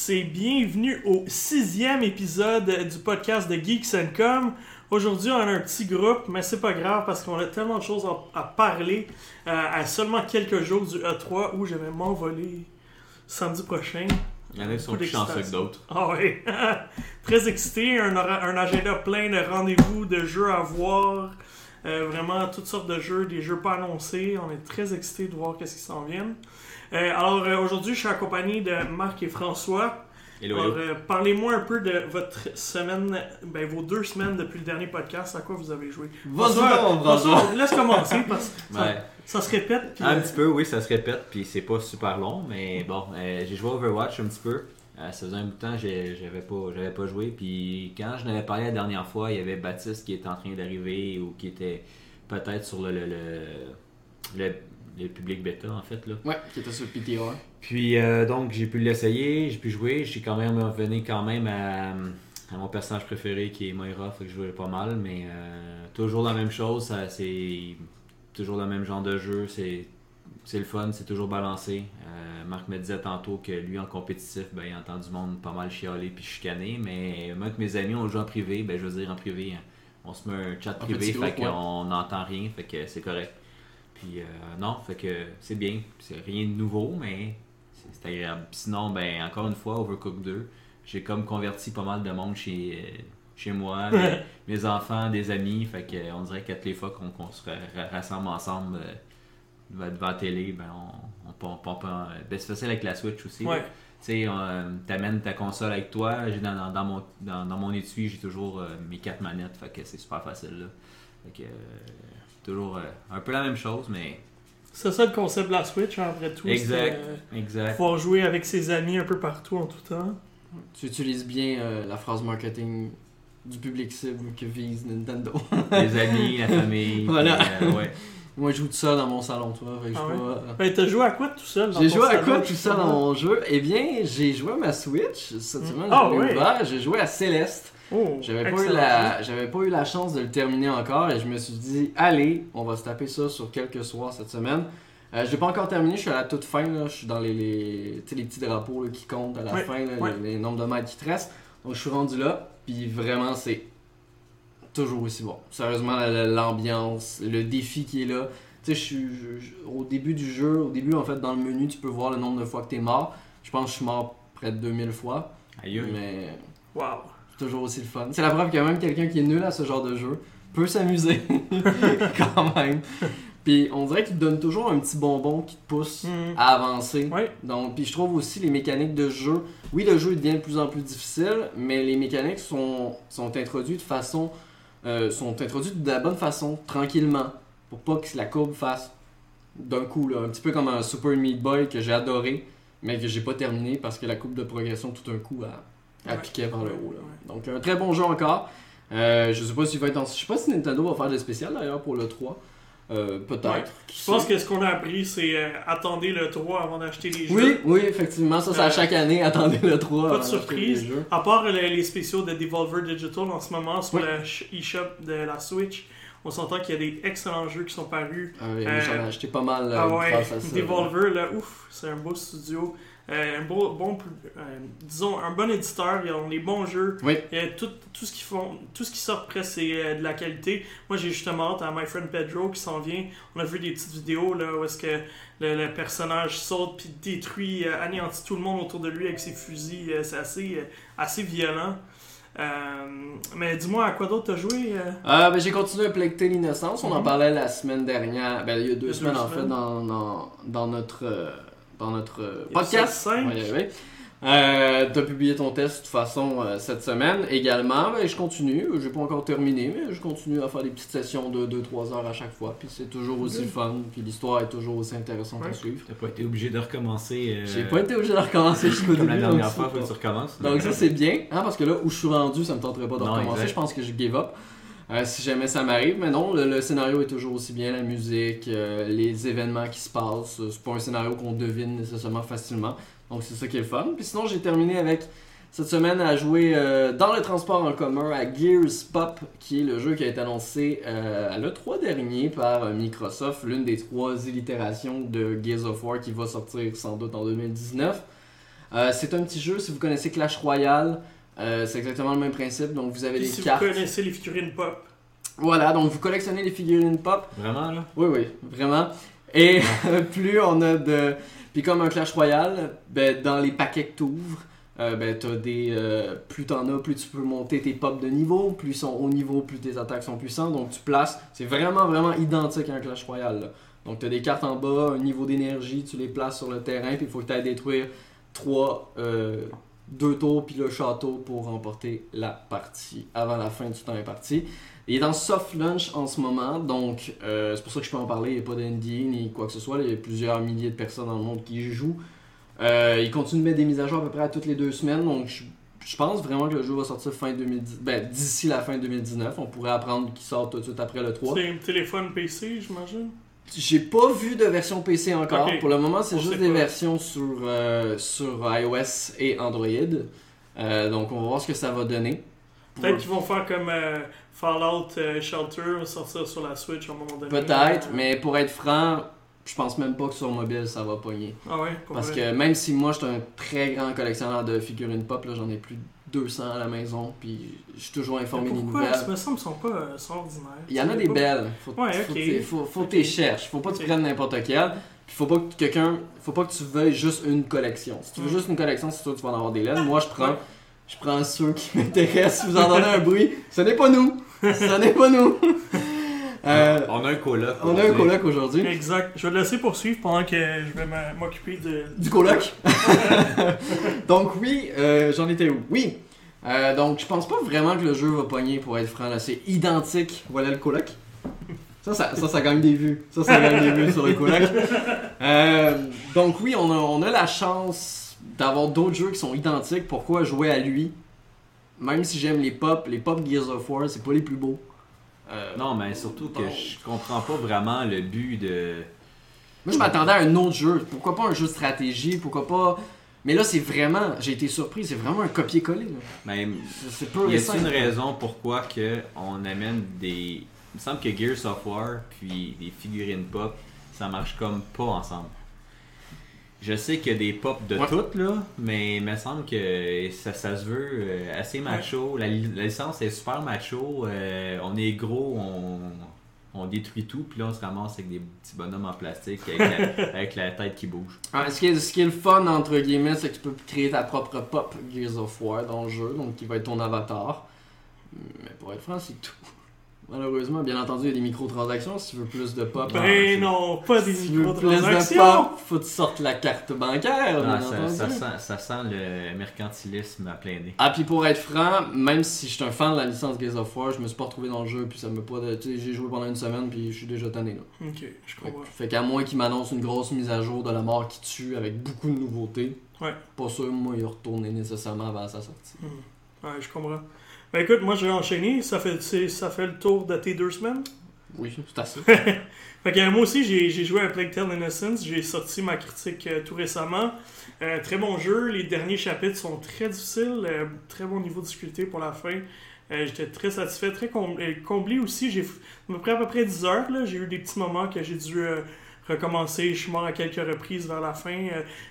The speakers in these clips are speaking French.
Tous et bienvenue au sixième épisode du podcast de Geeks and Com. Aujourd'hui, on a un petit groupe, mais c'est pas grave parce qu'on a tellement de choses à, à parler euh, à seulement quelques jours du E3 où je vais m'envoler samedi prochain. Il y en a qui sont plus chanceux que d'autres. Ah oui, très excité, un agenda plein de rendez-vous, de jeux à voir, euh, vraiment toutes sortes de jeux, des jeux pas annoncés. On est très excité de voir qu'est-ce qui s'en vient. Euh, alors euh, aujourd'hui, je suis accompagné de Marc et François. Hello, Alors, hello. euh, parlez-moi un peu de votre semaine, ben, vos deux semaines depuis le dernier podcast. À quoi vous avez joué? François. François, Laisse commencer parce que ça, Ouais. ça se répète. puis, Un euh, petit peu, oui, ça se répète, puis c'est pas super long, mais bon, euh, j'ai joué à Overwatch un petit peu. Euh, ça faisait un bout de temps que j'avais pas, j'avais pas joué, puis quand je n'avais parlé la dernière fois, il y avait Baptiste qui était en train d'arriver ou qui était peut-être sur le, le, le, le- le public bêta en fait. Là. Ouais, qui était sur le PTR. Puis euh, donc j'ai pu l'essayer, j'ai pu jouer, j'ai quand même revenu quand même à, à mon personnage préféré qui est Moira, fait que je jouais pas mal, mais euh, toujours la même chose, ça, c'est toujours le même genre de jeu, c'est c'est le fun, c'est toujours balancé. Euh, Marc me disait tantôt que lui en compétitif, ben, il entend du monde pas mal chialer puis chicaner, mais moi avec mes amis on joue en privé, ben je veux dire en privé, hein, on se met un chat En privé, fait qu'on n'entend rien, fait que c'est correct. Puis euh, non, fait que c'est bien, c'est rien de nouveau, mais c'est agréable. Puis Sinon, ben encore une fois, Overcooked 2, j'ai comme converti pas mal de monde chez, euh, chez moi, mes, mes enfants, des amis, fait que euh, on dirait qu'à toutes les fois qu'on se ra- rassemble ensemble euh, devant, la télé, ben on, on un- ben, c'est facile avec la Switch aussi. Ouais. Tu sais, t'amènes ta console avec toi, dans, dans, dans mon, dans, dans mon étui, j'ai toujours euh, mes quatre manettes, fait que c'est super facile là. Fait que toujours euh, un peu la même chose, mais C'est ça le concept de la Switch, hein, après tout. exact, euh, exact. pouvoir jouer avec ses amis un peu partout en tout temps. Tu utilises bien euh, la phrase marketing du public cible que vise Nintendo. Les amis, la famille. Voilà. puis, euh, ouais. Moi, je joue tout seul dans mon salon, toi. Fait que Ah ouais? pas- Ben, t'as joué à quoi tout seul dans J'ai joué à salon, quoi tout ça justement? dans mon jeu? Eh bien, j'ai joué à ma Switch. Cette semaine, l'ai ouais. ouvert. J'ai joué à Céleste. Oh, J'avais pas, eu la... j'avais pas eu la chance de le terminer encore et je me suis dit, allez, on va se taper ça sur quelques soirs cette semaine. Euh, je l'ai pas encore terminé, je suis à la toute fin, là. je suis dans les, les, tu sais, les petits drapeaux là, qui comptent à la fin, là, ouais. les, les nombres de mètres qui te restent. Donc je suis rendu là, puis vraiment c'est toujours aussi bon. Sérieusement, la- la- l'ambiance, le défi qui est là. Tu sais, je suis je- je- au début du jeu, au début en fait dans le menu, tu peux voir le nombre de fois que tu es mort. Je pense que je suis mort près de 2000 fois, Aïe, mais Wow. c'est toujours aussi le fun. C'est la preuve que même quelqu'un qui est nul à ce genre de jeu peut s'amuser quand même. Puis on dirait qu'il te donne toujours un petit bonbon qui te pousse Hmm. à avancer. Ouais. Donc, puis je trouve aussi les mécaniques de jeu. Oui, le jeu devient de plus en plus difficile, mais les mécaniques sont, sont introduites de façon, euh, sont introduites de la bonne façon, tranquillement, pour pas que la courbe fasse d'un coup là, un petit peu comme un Super Meat Boy que j'ai adoré, mais que j'ai pas terminé parce que la courbe de progression tout d'un coup a, a Ouais. piqué par le haut. Là. Donc un très bon jeu encore. Euh, je sais pas s'il va être en... je sais pas si Nintendo va faire des spéciales d'ailleurs pour le 3. Euh, peut-être. Ouais. Je pense que ce qu'on a appris, c'est euh, attendez le 3 avant d'acheter les jeux. Oui, oui, effectivement, ça c'est à Euh, chaque année, attendez le 3. Pas de surprise. jeux. À part les, les spéciaux de Devolver Digital en ce moment sur Oui. le sh- eShop de la Switch, on s'entend qu'il y a des excellents jeux qui sont parus. Ah oui, j'en ai acheté pas mal ah ouais, grâce à ça. Devolver, là, ouf, c'est un beau studio. Euh, un beau, bon, euh, disons, un bon éditeur, ils ont les bons jeux. Oui. Tout, tout ce qu'ils font, tout ce qui sort presque c'est euh, de la qualité. Moi j'ai justement hâte à My Friend Pedro qui s'en vient. On a vu des petites vidéos là où est-ce que le, le personnage saute puis détruit, anéantit tout le monde autour de lui avec ses fusils. C'est assez, assez violent. Euh, mais dis-moi à quoi d'autre t'as joué euh? Euh, ben, j'ai continué à Plague Tale Innocence. On en Mhm. parlait la semaine dernière. Ben, il y a deux a semaines deux en fait dans, dans, dans notre, dans notre euh, podcast. cinq. On va y arriver. Euh, T'as publié ton test de toute façon euh, cette semaine également. Ben, je continue. J'ai pas encore terminé, mais je continue à faire des petites sessions de 2-3 heures à chaque fois. Puis c'est toujours aussi fun. Puis l'histoire est toujours aussi intéressante Ouais. à suivre. T'as pas été obligé de recommencer. euh, J'ai pas été obligé de recommencer jusqu'au Comme début. la donc dernière fois, faut que tu recommences. Donc ça c'est bien, hein, parce que là où je suis rendu, ça me tenterait pas de Non, recommencer. exact. Je pense que je give up. Euh, si jamais ça m'arrive, mais non, le, scénario est toujours aussi bien, la musique, euh, les événements qui se passent. Euh, C'est pas un scénario qu'on devine nécessairement facilement. Donc c'est ça qui est le fun. Puis sinon j'ai terminé avec cette semaine à jouer dans le transport en commun à Gears Pop, qui est le jeu qui a été annoncé à l'E3 dernier par Microsoft, l'une des trois illitérations de Gears of War qui va sortir sans doute en 2019. Euh, c'est un petit jeu, si vous connaissez Clash Royale, euh, c'est exactement le même principe. Donc vous avez Puis des si cartes. vous connaissez les figurines pop, Voilà, donc vous collectionnez les figurines pop. Vraiment, là? Oui, oui, vraiment. Et plus on a de. Puis comme un Clash Royale, ben, dans les paquets que tu ouvres, ben, t'as des. euh, plus t'en as, plus tu peux monter tes pops de niveau. Plus ils sont haut niveau, plus tes attaques sont puissantes. Donc tu places. C'est vraiment, vraiment identique à un Clash Royale. là. Donc tu as des cartes en bas, un niveau d'énergie, tu les places sur le terrain, puis il faut que tu ailles détruire 3, 2 tours, puis le château pour remporter la partie avant la fin du temps imparti. Il est en soft launch en ce moment, donc euh, c'est pour ça que je peux en parler. Il n'y a pas d'NDA ni quoi que ce soit. Il y a plusieurs milliers de personnes dans le monde qui jouent. Euh, il continue de mettre des mises à jour à peu près toutes les deux semaines, donc je, je pense vraiment que le jeu va sortir fin 2010, ben, d'ici la fin 2019. On pourrait apprendre qu'il sort tout de suite après le 3. c'est un téléphone PC, j'imagine? J'ai pas vu de version PC encore. Pour le moment, c'est juste des pas. versions sur, euh, sur iOS et Android. Euh, donc, on va voir ce que ça va donner. Peut-être qu'ils vont faire comme euh, Fallout Shelter, sortir sur la Switch à un moment donné. Peut-être, mais pour être franc, je pense même pas que sur mobile ça va pogner. Ah ouais, Parce vrai. que même si moi je suis un très grand collectionneur de figurines pop, là, j'en ai plus de 200 à la maison, puis je suis toujours informé des pourquoi? nouvelles. Ça me semble pas euh, sont ordinaires. Il y en a des pas- belles. Faut, Ouais, faut, faut, faut Ok. t'es cherches. Faut pas que tu prennes n'importe quel. Puis faut pas que quelqu'un. Faut pas que tu veuilles juste une collection. Si tu veux Mm. juste une collection, c'est sûr que tu vas en avoir des laines. Moi je prends. Ouais. Je prends ceux qui m'intéressent. Si vous entendez un bruit, ce n'est pas nous. Ce n'est pas nous. Euh, On a un coloc. on a un aujourd'hui. coloc aujourd'hui. Exact. Je vais le laisser poursuivre pendant que je vais m'occuper de. Du coloc. donc oui, euh, j'en étais où? Oui. Euh, donc je pense pas vraiment que le jeu va pogner pour être franc là. C'est identique. Voilà le coloc. Ça, ça, ça, ça gagne des vues. Ça, ça gagne des vues sur le coloc. Euh, donc oui, on a, on a la chance d'avoir d'autres jeux qui sont identiques. Pourquoi jouer à lui? Même si j'aime les pop, les pop Gears of War, c'est pas les plus beaux. Euh, Non, mais surtout que Bon. je comprends pas vraiment le but de. Moi, je m'attendais à un autre jeu. Pourquoi pas un jeu de stratégie? Pourquoi pas? Mais là, c'est vraiment. J'ai été surpris. C'est vraiment un copier-coller. là. Même. C'est- peu Y a une raison pourquoi que on amène des. Il me semble que Gears of War puis des figurines pop, ça marche comme pas ensemble? Je sais qu'il y a des pop de Ouais. toutes là, mais il me semble que ça, ça se veut euh, assez macho. La, li- la licence est super macho. euh, on est gros, on, on détruit tout, puis là on se ramasse avec des petits bonhommes en plastique avec la, avec la tête qui bouge. Ah, ce, qui est, ce qui est le fun, entre guillemets, c'est que tu peux créer ta propre pop Gears of War dans le jeu, donc qui va être ton avatar. Mais pour être franc, c'est tout. Malheureusement, bien entendu, il y a des microtransactions. Si tu veux plus de pop, Ben non, pas des si tu veux plus de microtransactions. pop, faut que tu sortes la carte bancaire. Ah, bien ça, entendu. ça sent, ça sent le mercantilisme à plein nez. Ah, puis pour être franc, même si je suis un fan de la licence Gears of War, je me suis pas retrouvé dans le jeu, puis ça me pas. j'ai joué pendant une semaine, puis je suis déjà tanné là. Ok, je comprends. Fait qu'à moins qu'il m'annonce une grosse mise à jour de la mort qui tue avec beaucoup de nouveautés, Ouais. pas sûr, moi, il retourner nécessairement avant sa sortie. Hmm. Ouais, je comprends. Ben écoute, moi je vais enchaîner. Ça fait, ça fait le tour de tes deux semaines. Oui, c'est assez. Fait que euh, moi aussi, j'ai j'ai joué à Plague Tale Innocence. J'ai sorti ma critique euh, tout récemment. Euh, très bon jeu. Les derniers chapitres sont très difficiles. euh, très bon niveau de difficulté pour la fin. J'étais très satisfait, très com- comblé aussi. J'ai à peu près, à peu près 10 heures. là. J'ai eu des petits moments que j'ai dû recommencer. Je suis mort à quelques reprises vers la fin.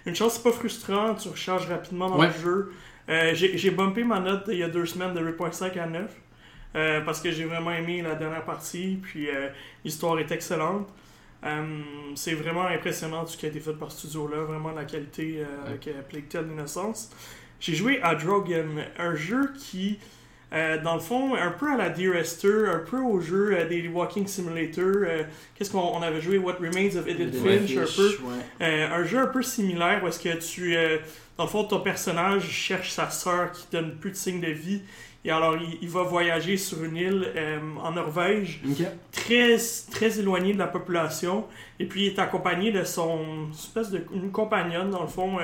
Une chance, c'est pas frustrant. Tu recharges rapidement dans Ouais. le jeu. Euh, j'ai bumpé ma note il y a deux semaines de 8.5 à 9. euh, parce que j'ai vraiment aimé la dernière partie. Puis euh, l'histoire est excellente. C'est vraiment impressionnant ce qui a été fait par ce studio-là. Vraiment la qualité avec Plague Tale Innocence. J'ai joué à Drogen, un jeu qui, euh, dans le fond, un peu à la Dear Esther, un peu au jeu euh, des Walking Simulator. euh, Qu'est-ce qu'on on avait joué What Remains of Edith Finch, un peu. ouais. Euh, un jeu un peu similaire où est-ce que tu, dans le fond, ton personnage cherche sa sœur qui donne plus de signes de vie. Et alors, il, il va voyager sur une île en Norvège, très, très éloigné de la population. Et puis, il est accompagné de son espèce de une compagnonne, dans le fond,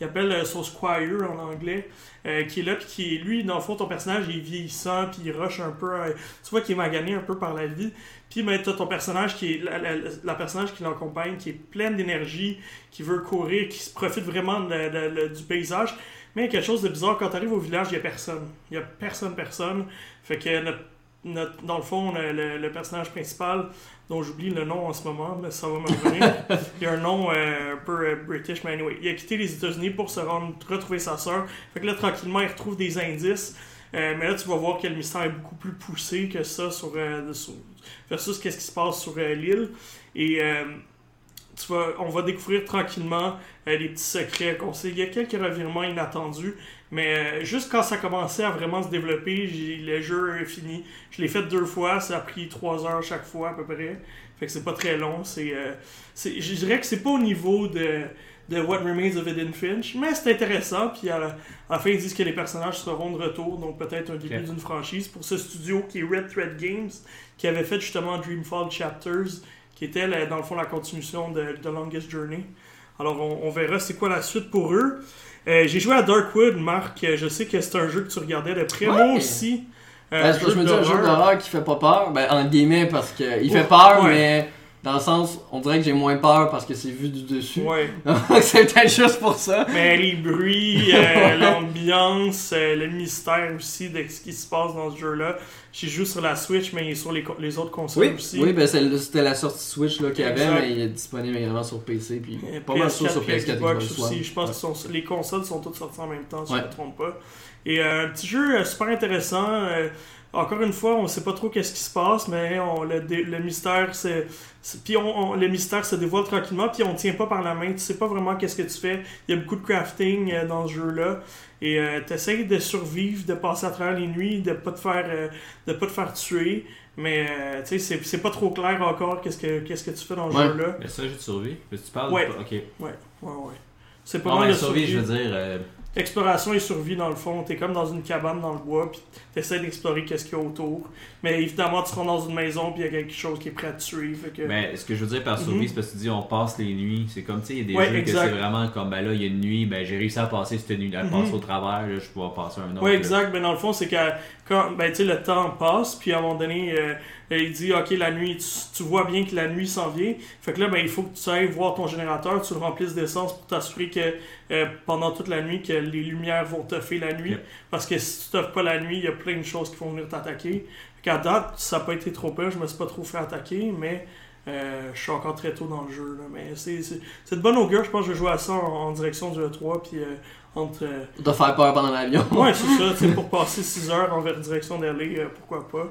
qui appelle euh, squire en anglais, euh, qui est là, puis qui est, lui, dans le fond, ton personnage, il est vieillissant, puis il rush un peu. euh, tu vois qu'il est magané un peu par la vie. Puis, ben, t'as ton personnage qui est, la, la- personnage qui l'accompagne, qui est pleine d'énergie, qui veut courir, qui se profite vraiment du paysage. Mais il y a quelque chose de bizarre, quand tu arrives au village, il n'y a personne. Il n'y a personne, personne. Fait que notre notre- dans le fond, le, le- le personnage principal, dont j'oublie le nom en ce moment, mais ça va me revenir. il a un nom euh, un peu euh, british, mais anyway. Il a quitté les États-Unis pour se rendre, retrouver sa sœur. Fait que là, tranquillement, il retrouve des indices. Euh, mais là, tu vas voir que le mystère est beaucoup plus poussé que ça sur, euh, sur- versus qu'est-ce qui se passe sur l'île. Et tu vas, on va découvrir tranquillement les petits secrets qu'on sait. Il y a quelques revirements inattendus, mais euh, juste quand ça commençait à vraiment se développer, j'ai- le jeu est fini. Je l'ai fait deux fois, ça a pris trois heures chaque fois à peu près. Fait que c'est pas très long. C'est, euh, je dirais que c'est pas au niveau de, de What Remains of Edith Finch, mais c'est intéressant. Puis à la, à la fin, ils disent que les personnages seront de retour, donc peut-être un début d'une franchise pour ce studio qui est Red Thread Games, qui avait fait justement Dreamfall Chapters, qui était la- dans le fond la continuation de The Longest Journey. Alors on, on verra c'est quoi la suite pour eux. Euh, J'ai joué à Darkwood, Marc. euh, Je sais que c'est un jeu que tu regardais de près. Ouais. Moi aussi. Euh, Ben, c'est parce que je me dis un jeu d'horreur. qui fait pas peur, ben en guillemets parce que il fait peur, Ouais. mais dans le sens, on dirait que j'ai moins peur parce que c'est vu du dessus. Ouais. c'est peut-être juste pour ça. Mais les bruits, euh, l'ambiance, euh, le mystère aussi de ce qui se passe dans ce jeu-là. J'ai joué sur la Switch, mais il est sur les, autres consoles Oui, aussi. oui ben c'était la sortie Switch là, qu'il y avait, Exact. mais il est disponible également sur PC. Puis Et pas mal sûr sur PS4, PS4 Xbox Xbox One. aussi. Je pense Ouais. que les consoles sont toutes sorties en même temps, si Ouais. je ne me trompe pas. Et euh, un petit jeu euh, super intéressant. Euh, encore une fois, on ne sait pas trop qu'est-ce qui se passe, mais on, le, dé- le mystère, c'est, puis on, on- le mystère se dévoile tranquillement, puis on tient pas par la main. Tu sais pas vraiment qu'est-ce que tu fais. Il y a beaucoup de crafting euh, dans ce jeu-là. Et tu essayes de survivre, de passer à travers les nuits, de pas te faire, euh, de pas te faire tuer. Mais euh, tu sais, c'est, c'est pas trop clair encore qu'est-ce que, qu'est-ce que tu fais dans ce Ouais. jeu-là. Mais ça, jeu de survie. Mais tu parles Ouais. Ok. Ouais, ouais. C'est pas Non, mal mais de survie, survie. je veux dire. Exploration et survie dans le fond. T'es comme dans une cabane dans le bois, puis t'essaies d'explorer qu'est-ce qu'il y a autour. Mais évidemment, tu rentres dans une maison, puis il y a quelque chose qui est prêt à te tuer. Fait que... Mais ce que je veux dire par survie, Mhm. c'est parce que tu dis on passe les nuits. C'est comme, tu sais, il y a des Ouais, jeux exact. que c'est vraiment comme, ben là, il y a une nuit, ben j'ai réussi à passer cette nuit, à Mhm. passer au travers, là, je peux passer un autre. Ouais, exact. Mais dans le fond, c'est que quand ben, tu sais, le temps passe, puis à un moment donné, euh, il dit Ok, la nuit, tu, tu vois bien que la nuit s'en vient. Fait que là, ben, il faut que tu ailles voir ton générateur, tu le remplisses d'essence pour t'assurer que euh, pendant toute la nuit, que les lumières vont toffer la nuit. Parce que si tu toffes pas la nuit, il y a plein de choses qui vont venir t'attaquer. Fait qu'à date, ça n'a pas été trop peur, je me suis pas trop fait attaquer, mais. euh, je suis encore très tôt dans le jeu, là, mais c'est c'est- c'est de bonne augure. Je pense que je vais jouer à ça en, en direction du E3, puis euh, entre, euh, De faire peur pendant l'avion. Ouais, c'est ça. tu sais, pour passer 6 heures en direction d'LA, euh, pourquoi pas.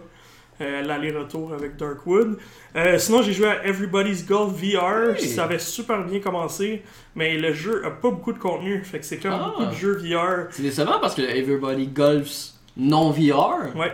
Euh, L'aller-retour avec Darkwood. Euh, sinon, j'ai joué à Everybody's Golf VR. Hey. Ça avait super bien commencé, mais le jeu a pas beaucoup de contenu. Fait que c'est comme Ah. beaucoup de jeux VR. C'est décevant parce que Everybody Golfs non VR Ouais,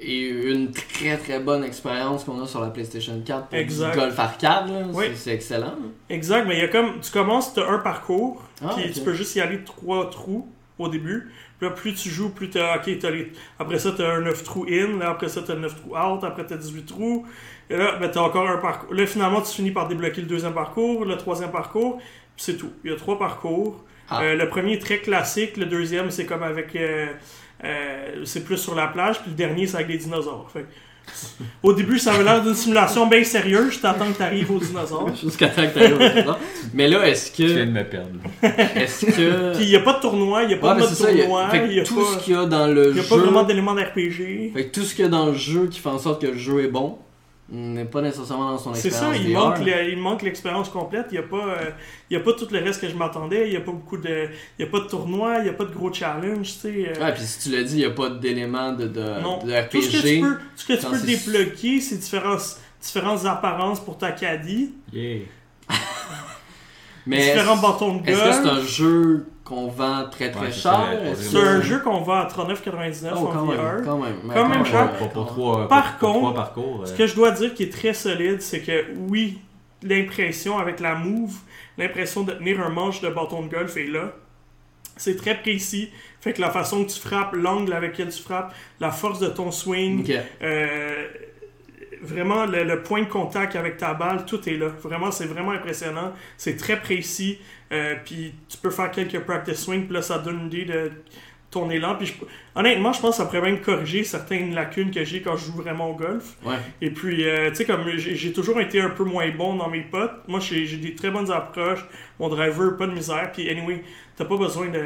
est une très très bonne expérience qu'on a sur la PlayStation 4 pour Exact. du golf arcade. Oui. C'est- excellent. exact. Mais il y a comme. Tu commences, tu as un parcours, Ah, puis tu peux juste y aller trois trous au début. Puis là, plus tu joues, plus tu as. Ok, t'as les- après ça, tu as un 9 trous in. Là, après ça, tu as 9 trous out. Après, tu as 18 trous. Et là, ben, tu as encore un parcours. Là, finalement, tu finis par débloquer le deuxième parcours, le troisième parcours. Puis c'est tout. Il y a trois parcours. Ah. Euh, le premier est très classique. Le deuxième, c'est comme avec. euh, euh, c'est plus sur la plage. Puis le dernier, c'est avec des dinosaures. Fait que- au début, ça avait l'air d'une simulation bien sérieuse. Je t'attends que tu arrives aux dinosaures. Jusqu'à temps que t'arrives au présent. Mais là, est-ce Tu viens que. de me perdre. Est-ce que. Puis il n'y a pas de tournoi, il n'y a pas Ouais, de mode ça, il y a- tournoi. fait que Il n'y a, tout pas, ce qu'il y a dans le il y a jeu. pas vraiment d'éléments d'RPG. Fait que tout ce qu'il y a dans le jeu qui fait en sorte que le jeu est bon n'est pas nécessairement dans son C'est expérience. ça, il manque, le- il manque l'expérience complète. Il n'y a, pas, euh, il y a pas tout le reste que je m'attendais. Il n'y a pas beaucoup de. Il y a pas de tournoi, il n'y a pas de gros challenge. Tu sais, euh, Ouais, puis si tu l'as dit, il n'y a pas d'éléments de, de, non. de Tout ce que tu peux, tout ce que tu peux c'est- débloquer, c'est différentes, différentes apparences pour ta caddie, Yeah. Mais différents bâtons de est-ce que c'est un jeu qu'on vend très très Ouais, cher C'est un jeu qu'on vend à 39,99 Oh, en quand VR. même, quand même. Mais Quand même cher. Pour, pour trois, Par pour- pour contre, trois parcours. Ce que je dois dire qui est très solide, c'est que oui, l'impression avec la move, l'impression de tenir un manche de bâton de golf est là. C'est très précis. Fait que la façon que tu frappes, l'angle avec lequel tu frappes, la force de ton swing, euh, vraiment le, le point de contact avec ta balle, tout est là. Vraiment, c'est vraiment impressionnant. C'est très précis. Euh, puis tu peux faire quelques practice swings, puis là, ça donne une idée de ton élan. Puis je- honnêtement, je pense que ça pourrait même corriger certaines lacunes que j'ai quand je joue vraiment au golf. Ouais. Et puis, euh, tu sais, comme j'ai toujours été un peu moins bon dans mes potes, moi j'ai j'ai des très bonnes approches, mon driver, pas de misère. Puis, anyway, t'as pas besoin de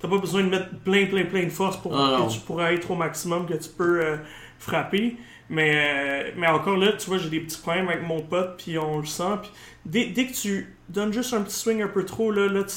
t'as pas besoin de mettre plein, plein, plein de force pour Ah, que non. tu pourras être au maximum que tu peux, euh, frapper. Mais, euh, mais encore là, tu vois, j'ai des petits problèmes avec mon pote, puis on le sent. Puis dès, dès que tu donnes juste un petit swing un peu trop, là, là tu,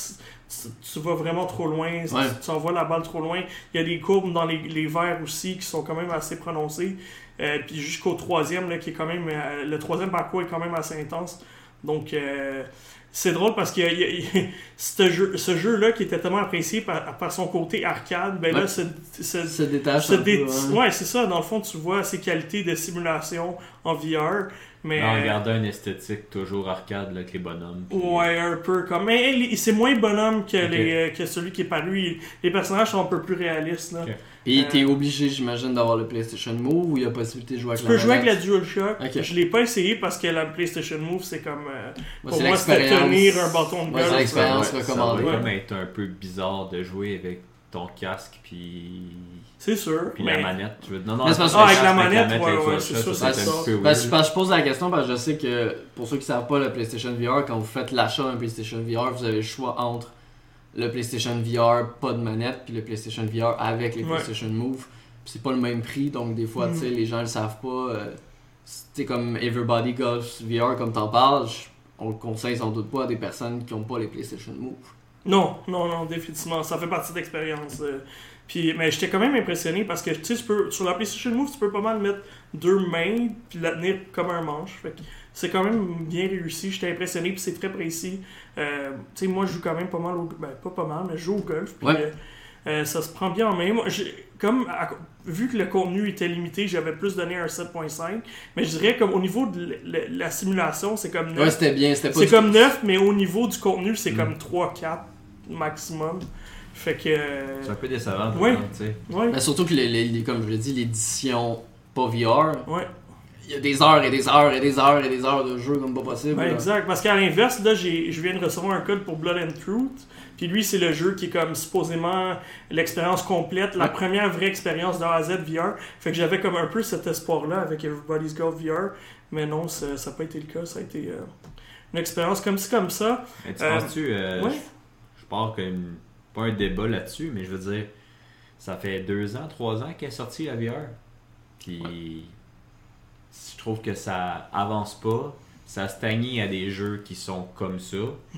tu- tu vas vraiment trop loin. Tu, envoies la balle trop loin. Il y a des courbes dans les, les verts aussi qui sont quand même assez prononcées. Euh, puis jusqu'au troisième, là, qui est quand même. euh, le troisième parcours est quand même assez intense. Donc. euh, c'est drôle parce que ce jeu, ce jeu-là qui était tellement apprécié par, par son côté arcade, ben là, Ouais. ce, ce- se détache se un peu, hein. ouais, c'est ça. Dans le fond, tu vois ses qualités de simulation en VR. Mais. En gardant une esthétique toujours arcade là, avec les bonhommes. puis- Ouais, un peu comme. Mais il- c'est moins bonhomme que, les, que celui qui est paru. Les personnages sont un peu plus réalistes. Là. Et Euh, t'es obligé, j'imagine, d'avoir le PlayStation Move ou il y a possibilité de jouer avec Tu peux la jouer avec la? DualShock. Ok. Je l'ai pas essayé parce que la PlayStation Move, c'est comme. euh, Bah, pour moi, c'était tenir un bâton de c'est l'expérience là. ça recommandée. va Ouais. être un peu bizarre de jouer avec ton casque puis, C'est sûr. puis mais... la manette. Je veux... Non, non, Mais que- Ah, avec la manette, ouais, ouais, c'est sûr, ça, c'est ça. parce que je pose la question parce que je sais que pour ceux qui savent pas le PlayStation VR, quand vous faites l'achat d'un PlayStation VR, vous avez le choix entre le PlayStation VR pas de manette puis le PlayStation VR avec les Ouais. PlayStation Move. Puis c'est pas le même prix, donc des fois, Mm. tu sais, les gens le savent pas. euh, c'est comme Everybody Golf VR, comme t'en parles, on le conseille sans doute pas à des personnes qui ont pas les PlayStation Move. Non, non, non, définitivement. Ça fait partie de l'expérience. euh. Puis, mais j'étais quand même impressionné parce que tu sais, tu peux, sur la PlayStation Move, tu peux pas mal mettre deux mains puis la tenir comme un manche. Fait que c'est quand même bien réussi. J'étais impressionné puis c'est très précis. Euh, tu sais, moi, je joue quand même pas mal au. Ben, pas pas mal, mais je joue au golf. Puis, Ouais. euh, euh, ça se prend bien en main. Moi, comme à- vu que le contenu était limité, j'avais plus donné un 7.5. Mais je dirais comme au niveau de la simulation, c'est comme 9. Ouais, c'était bien, c'était pas C'est du- comme 9, mais au niveau du contenu, c'est Mm. comme 3-4 maximum. Fait que. euh, C'est un peu décevant. par Ouais. exemple, tu sais. Ouais, Mais surtout que, les, les- les- comme je l'ai dit, l'édition pas VR, ouais. Il y a des heures et des heures et des heures et des heures de jeu comme pas possible. Ben, exact. Parce qu'à l'inverse, là, j'ai- je viens de recevoir un code pour Blood and Truth. Puis lui, c'est le jeu qui est comme supposément l'expérience complète, la Ouais. première vraie expérience de A à Z VR. Fait que j'avais comme un peu cet espoir-là avec Everybody's Golf VR. Mais non, ça n'a pas été le cas. Ça a été euh, une expérience comme ci, comme ça. Mais tu Euh, penses-tu, euh, ouais. je, je pars comme pas un débat là-dessus, mais je veux dire, ça fait deux ans, trois ans qu'elle est sortie la VR. Puis je trouve que ça avance pas. Ça stagne à des jeux qui sont comme ça,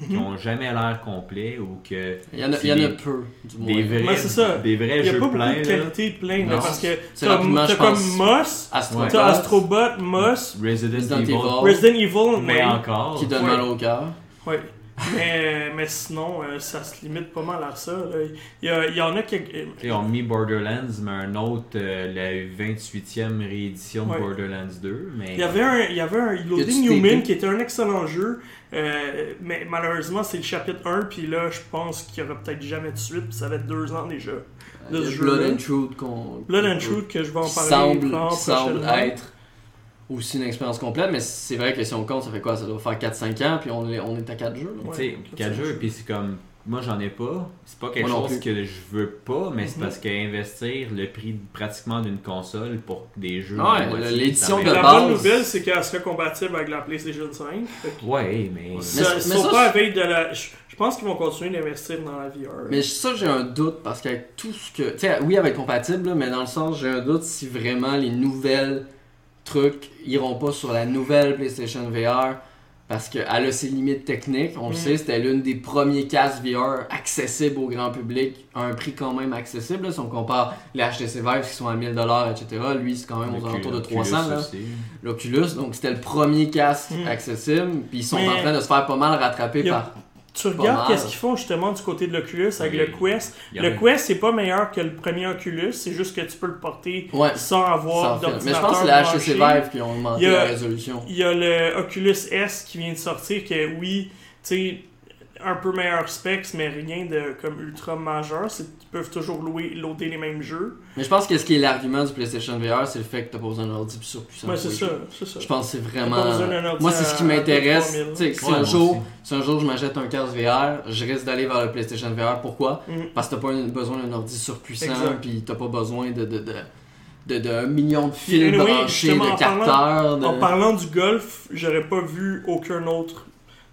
qui Mhm. ont jamais l'air complet ou que Il y en a, il y en a des- peu, du moins. des vrais, Ouais, c'est ça. des vrais Il n'y a jeux pas beaucoup pleins. de là. qualité plein, là, Non. parce que C'est t'as comme Moss, Astrobot, t'as Astrobot, Moss, Resident, Resident Evil, Evil. Resident Evil, mais ouais. encore. qui donne Ouais. mal au cœur. Ouais. mais, mais sinon, euh, ça se limite pas mal à ça. là. Il y, a- il y en a qui. Ils ont mis Borderlands, mais un autre, euh, la 28e réédition Ouais. de Borderlands 2. Mais... Il y avait un, il y avait un Loading Human qui était un excellent jeu, euh, mais malheureusement c'est le chapitre 1, puis là je pense qu'il y aura peut-être jamais de suite, puis ça va être deux ans déjà. A ce Blood and Truth qu'on. Blood and Truth que je vais en parler semble, semble être aussi une expérience complète, mais c'est vrai que si on compte, ça fait quoi? Ça doit faire 4-5 ans, puis on est, on est à 4 jeux. là. Ouais, Tu sais, ça, 4 c'est jeux, puis c'est comme. Moi, j'en ai pas. C'est pas quelque chose plus. que je veux pas, mais c'est Mhm. parce qu'investir le prix pratiquement d'une console pour des jeux. Ouais, l'édition de la base- bonne nouvelle, c'est qu'elle serait compatible avec la PlayStation 5. Fait que Ouais, mais. ça- mais ça, pas à veille de la. Je, je pense qu'ils vont continuer d'investir dans la VR. Mais ça, j'ai un doute parce qu'avec tout ce que. Tu sais, oui, elle va être compatible, là, mais dans le sens, j'ai un doute si vraiment les nouvelles trucs iront pas sur la nouvelle PlayStation VR parce qu'elle a ses limites techniques. On le Mm. sait, c'était l'une des premiers casques VR accessibles au grand public à un prix quand même accessible. là. si on compare les HTC Vive qui sont à 1000$, etc., lui, c'est quand même aux alentours de aussi. 300$. là. L'Oculus, donc c'était le premier casque Mm. accessible, puis ils sont Mais- en train de se faire pas mal rattraper a- par. Tu regardes qu'est-ce qu'ils font justement du côté de l'Oculus avec le Quest. Le Quest, c'est pas meilleur que le premier Oculus, c'est juste que tu peux le porter Ouais, sans avoir fil. Mais je d'ordinateur pense que c'est la HTC. Vive qui ont augmenté a- la résolution. Il y a le Oculus S qui vient de sortir, que oui, tu sais, un peu meilleur specs, mais rien de comme ultra majeur. C'est- Ils peuvent toujours louer, loader les mêmes jeux. Mais je pense que ce qui est l'argument du PlayStation VR, c'est le fait que t'as pas besoin d'un ordi plus surpuissant. Ouais, c'est ça, c'est ça. Je pense que c'est vraiment. Moi, c'est ce qui m'intéresse. 2000. Tu sais, Si, Ouais, un jour, aussi. si un jour je m'achète un casque VR, je risque d'aller vers le PlayStation VR. Pourquoi? Mm. Parce que t'as pas besoin d'un ordi surpuissant, Exact. puis t'as pas besoin de. de, de de, de un million de fils Anyway, branchés, de en parlant- capteurs. De... En parlant du golf, j'aurais pas vu aucun autre.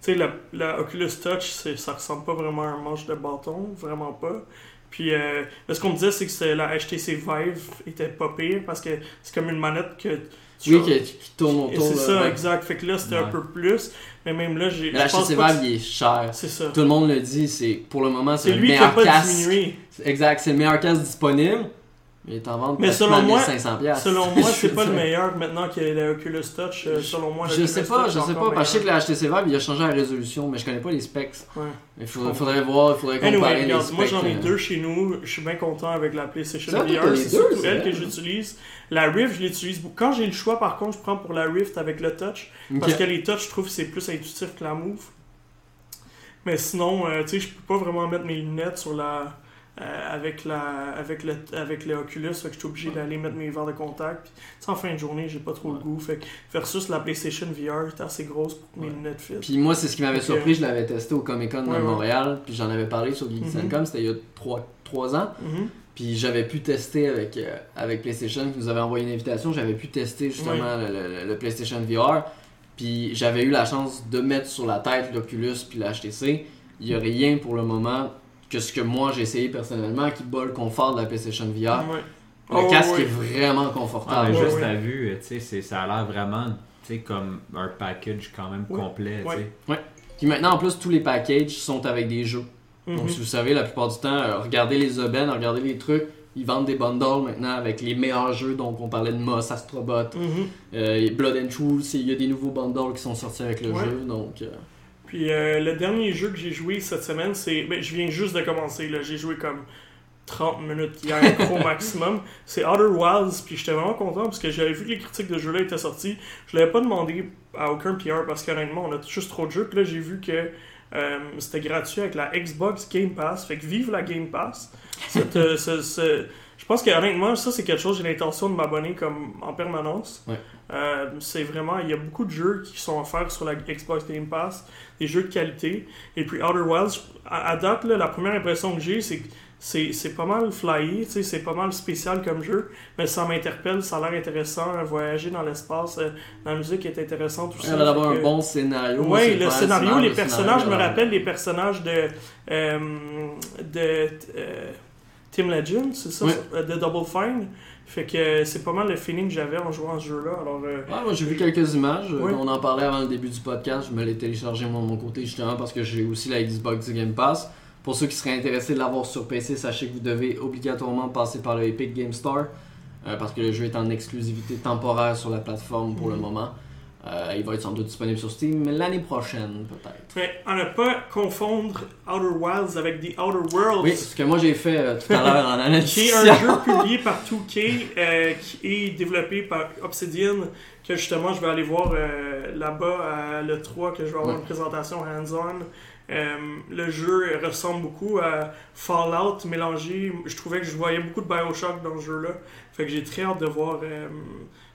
Tu sais, la, la Oculus Touch, ça ressemble pas vraiment à un manche de bâton, vraiment pas. Puis euh, là, ce qu'on me disait, c'est que la HTC Vive était pas pire parce que c'est comme une manette que tu Oui, qui, qui tourne autour. c'est ça, exact. Fait que là, c'était un peu plus. Mais même là, j'ai. La HTC Vive, il est cher. C'est ça. Tout le monde le dit, c'est pour le moment, c'est C'est le lui qui a meilleur pas casque. diminué. Exact, c'est le meilleur casque disponible. Mais il est en vente Mais selon moi- 1500 piastres. Selon moi, c'est pas le meilleur maintenant qu'il y a la Oculus Touch. euh, Selon moi, Je l'Oculus sais pas, Touch je sais pas, parce que je sais que la HTC Vive, il a changé la résolution, mais je connais pas les specs. Ouais. Il faut- faudrait voir, il faudrait comparer Anyway, les regarde, specs. moi j'en ai euh. deux chez nous. Je suis bien content avec la PlayStation VR. les C'est surtout elle que j'utilise. La Rift, je l'utilise beaucoup. Quand j'ai le choix, par contre, je prends pour la Rift avec le Touch. Parce que les Touch, je trouve que c'est plus intuitif que la Move. Mais sinon, euh, tu sais, je peux pas vraiment mettre mes lunettes sur la. Euh, avec la avec le avec le Oculus fait que je suis obligé d'aller mettre mes verres de contact puis, en fin de journée j'ai pas trop le goût fait que versus la PlayStation VR est assez grosse pour que mes lunettes fit Puis moi, c'est ce qui m'avait surpris, je l'avais testé au Comic Con de ouais. Montréal, puis j'en avais parlé sur Mhm. Com, c'était il y a 3, ans. Mhm. Puis j'avais pu tester avec, euh, avec PlayStation, qui nous avait envoyé une invitation, j'avais pu tester justement le, le- le PlayStation VR. Puis j'avais eu la chance de mettre sur la tête l'Oculus puis la HTC. Il n'y a rien pour le moment que ce que moi j'ai essayé personnellement qui bat le confort de la PlayStation VR. Ouais. Le Oh, casque ouais. est vraiment Ah, confortable. mais Ouais, juste ouais. à vue, tu sais, c'est- ça a l'air vraiment tu sais, comme un package quand même Ouais. complet. Puis maintenant en plus tous les packages sont avec des jeux. Mhm. Donc, si vous savez, la plupart du temps, euh, regardez les aubaines, regardez les trucs. Ils vendent des bundles maintenant avec les meilleurs jeux. Donc, on parlait de Moss, Astrobot, Mhm. euh, Blood and Truth. Il y a des nouveaux bundles qui sont sortis avec le Ouais. jeu. Donc, euh, Puis euh, le dernier jeu que j'ai joué cette semaine, c'est. Ben, je viens juste de commencer, là. J'ai joué comme 30 minutes hier au maximum. C'est Outer Wilds, puis j'étais vraiment content parce que j'avais vu que les critiques de jeu là étaient sorties. Je l'avais pas demandé à aucun PR parce qu'honnêtement, on a juste trop de jeux. Puis là, j'ai vu que euh, c'était gratuit avec la Xbox Game Pass. Fait que vive la Game Pass. Cette, euh, ce- ce- je pense que honnêtement, ça c'est quelque chose, j'ai l'intention de m'abonner comme en permanence. Ouais. Euh, c'est vraiment, il y a beaucoup de jeux qui sont offerts sur la Xbox Game Pass, des jeux de qualité. Et puis Outer Wilds, à, à date, là, la première impression que j'ai, c'est que c'est c'est pas mal flyé, c'est pas mal spécial comme jeu, mais ça m'interpelle, ça a l'air intéressant. Voyager dans l'espace, euh, la musique est intéressante aussi. il va d'avoir un que- bon scénario. oui, le scénario, les le personnages, je me scénario, rappelle les personnages de, euh, de c'est ça, Ouais. euh, de Double Fine. Fait que euh, c'est pas mal le feeling que j'avais en jouant à ce jeu-là. Alors, euh, Ouais, moi j'ai vu quelques images, on en parlait avant le début du podcast, je me l'ai téléchargé moi de mon côté justement parce que j'ai aussi la Xbox Game Pass. Pour ceux qui seraient intéressés de l'avoir sur PC, sachez que vous devez obligatoirement passer par le Epic Game Store euh, parce que le jeu est en exclusivité temporaire sur la plateforme pour le Mhm. moment. Euh, il va être sans doute disponible sur Steam, l'année prochaine peut-être. mais à ne pas confondre Outer Wilds avec The Outer Worlds. Oui, ce que moi j'ai fait euh, tout à l'heure en analyse. qui est un jeu publié par 2K, euh, qui est développé par Obsidian, que justement je vais aller voir euh, là-bas à l'E3, que je vais avoir Ouais. une présentation hands-on. Le jeu ressemble beaucoup à Fallout mélangé. Je trouvais que je voyais beaucoup de Bioshock dans ce jeu-là. Fait que j'ai très hâte de voir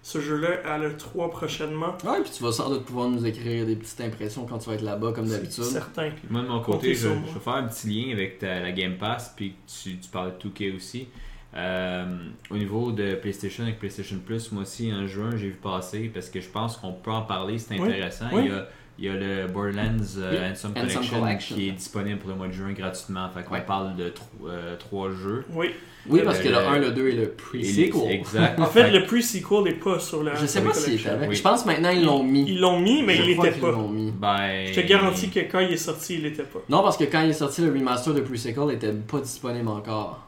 ce jeu-là à l'E3 prochainement. Ouais, puis tu vas sans doute pouvoir nous écrire des petites impressions quand tu vas être là-bas comme C'est d'habitude. certain. Puis Moi, de mon côté, je, vais faire un petit lien avec ta- la Game Pass, puis tu, tu parles de 2K aussi. Euh, au niveau de PlayStation avec PlayStation Plus, moi aussi, en juin, j'ai vu passer, parce que je pense qu'on peut en parler, c'est Oui, intéressant. oui. Il, y a, il y a le Borderlands euh, Handsome Handsome Collection, Collection. qui est disponible pour le mois de juin gratuitement. Fait qu'on Ouais. parle de tro- euh, trois jeux. Oui. Oui, parce que le Euh, 1, le 2 et le Et pre-sequel. Exact. En fait, le pre-sequel n'est pas sur la. Je sais pas s'il est collection. avec. Oui. Je pense maintenant ils l'ont mis. Ils l'ont mis, mais Je il qu'ils pas. l'ont mis. Ben, Je te garantis que quand il est sorti, il l'était pas. Non, parce que quand il est sorti, le remaster de Pre-Sequel était pas disponible encore.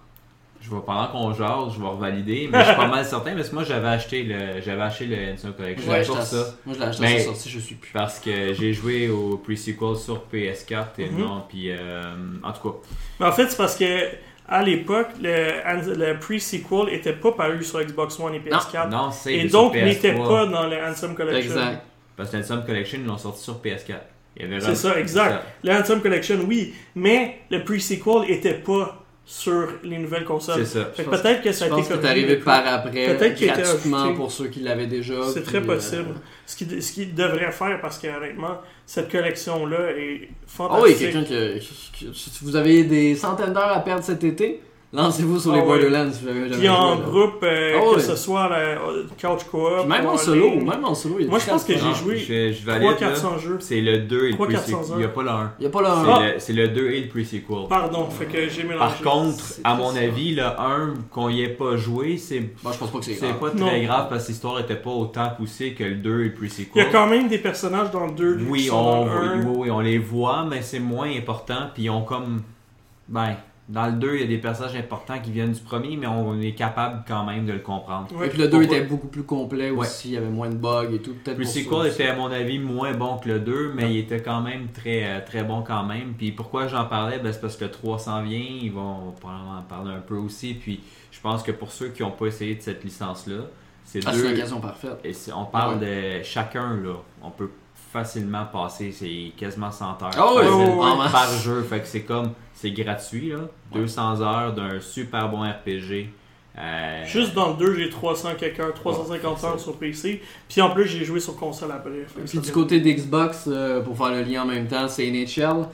Je vais, pendant qu'on jase, je vais revalider, mais je suis pas mal certain, parce que moi, j'avais acheté le, j'avais acheté le Handsome Collection Ouais, pour ça. Moi, je l'ai acheté Mais- sortie, je suis plus. Parce que j'ai joué au pre-sequel sur PS4 et Mhm. non, puis euh, en tout cas, Mais en fait, c'est parce que à l'époque, le, le pre-sequel était pas paru sur Xbox One et PS4. non, c'est et donc PS3, n'était pas dans le Handsome Collection. Exact. Parce que l'Handsome Collection, ils l'ont sorti sur PS4. Il y avait C'est ça, exact. Le Handsome Collection, oui, mais le pre-sequel était pas sur les nouvelles consoles. C'est ça. Peut-être que ça a été pense que c'est arrivé par après, Peut-être qu'il était gratuitement pour ceux qui l'avaient déjà. C'est très euh, possible. Ce qu'il ce qu'il devrait faire, parce que honnêtement, cette collection-là est Ah fantastique. oui, quelqu'un que, que- que- Si vous avez des centaines d'heures à perdre cet été, Lancez-vous sur Ah les ouais. Borderlands si vous avez jamais Puis en joué, groupe, euh, Ah que ouais. ce soit la euh, couch co-op. Même en solo, ligne. même en solo, il y a Moi, je pense que j'ai joué je, je valide, là. 300-400 jeux. C'est le 2 et le 300-400 pre-sequel. Il n'y a pas le 1. Il y a pas le C'est 1. le- C'est le 2 et le pre-sequel. Pardon, fait que j'ai mélangé. Par contre, C'est à mon ça. avis, le 1, qu'on y ait pas joué, c'est Moi, je pense pas que c'est c'est grave. pas Non. très grave parce que l'histoire était pas autant poussée que le 2 et le pre-sequel. Il y a quand même des personnages dans le 2 qui Oui, on, 1. oui, oui, on les voit, mais c'est moins important. Puis ils ont comme. Ben, dans le 2, il y a des personnages importants qui viennent du premier, mais on est capable quand même de le comprendre. Ouais. Et puis le 2 Pourquoi? était beaucoup plus complet Ouais. aussi, il y avait moins de bugs et tout. Peut-être Le sequel était, à mon avis, moins bon que le 2, mais il était quand même très, euh, très bon quand même. Puis pourquoi j'en parlais? Ben, C'est parce que le 3 s'en vient, ils vont probablement en parler un peu aussi. Puis je pense que pour ceux qui n'ont pas essayé de cette licence-là, c'est Ah, c'est deux. l'occasion parfaite. Et on parle de chacun, là. On peut facilement passer, c'est quasiment 100 heures facile c'est vraiment. par jeu. Fait que c'est comme, c'est gratuit, là. 200 heures d'un super bon RPG. Euh, Juste dans le 2, j'ai 300 quelqu'un, 350 Ouais, heures sur PC. Puis en plus, j'ai joué sur console après. Puis du côté d'Xbox, euh, pour faire le lien en même temps, c'est NHL.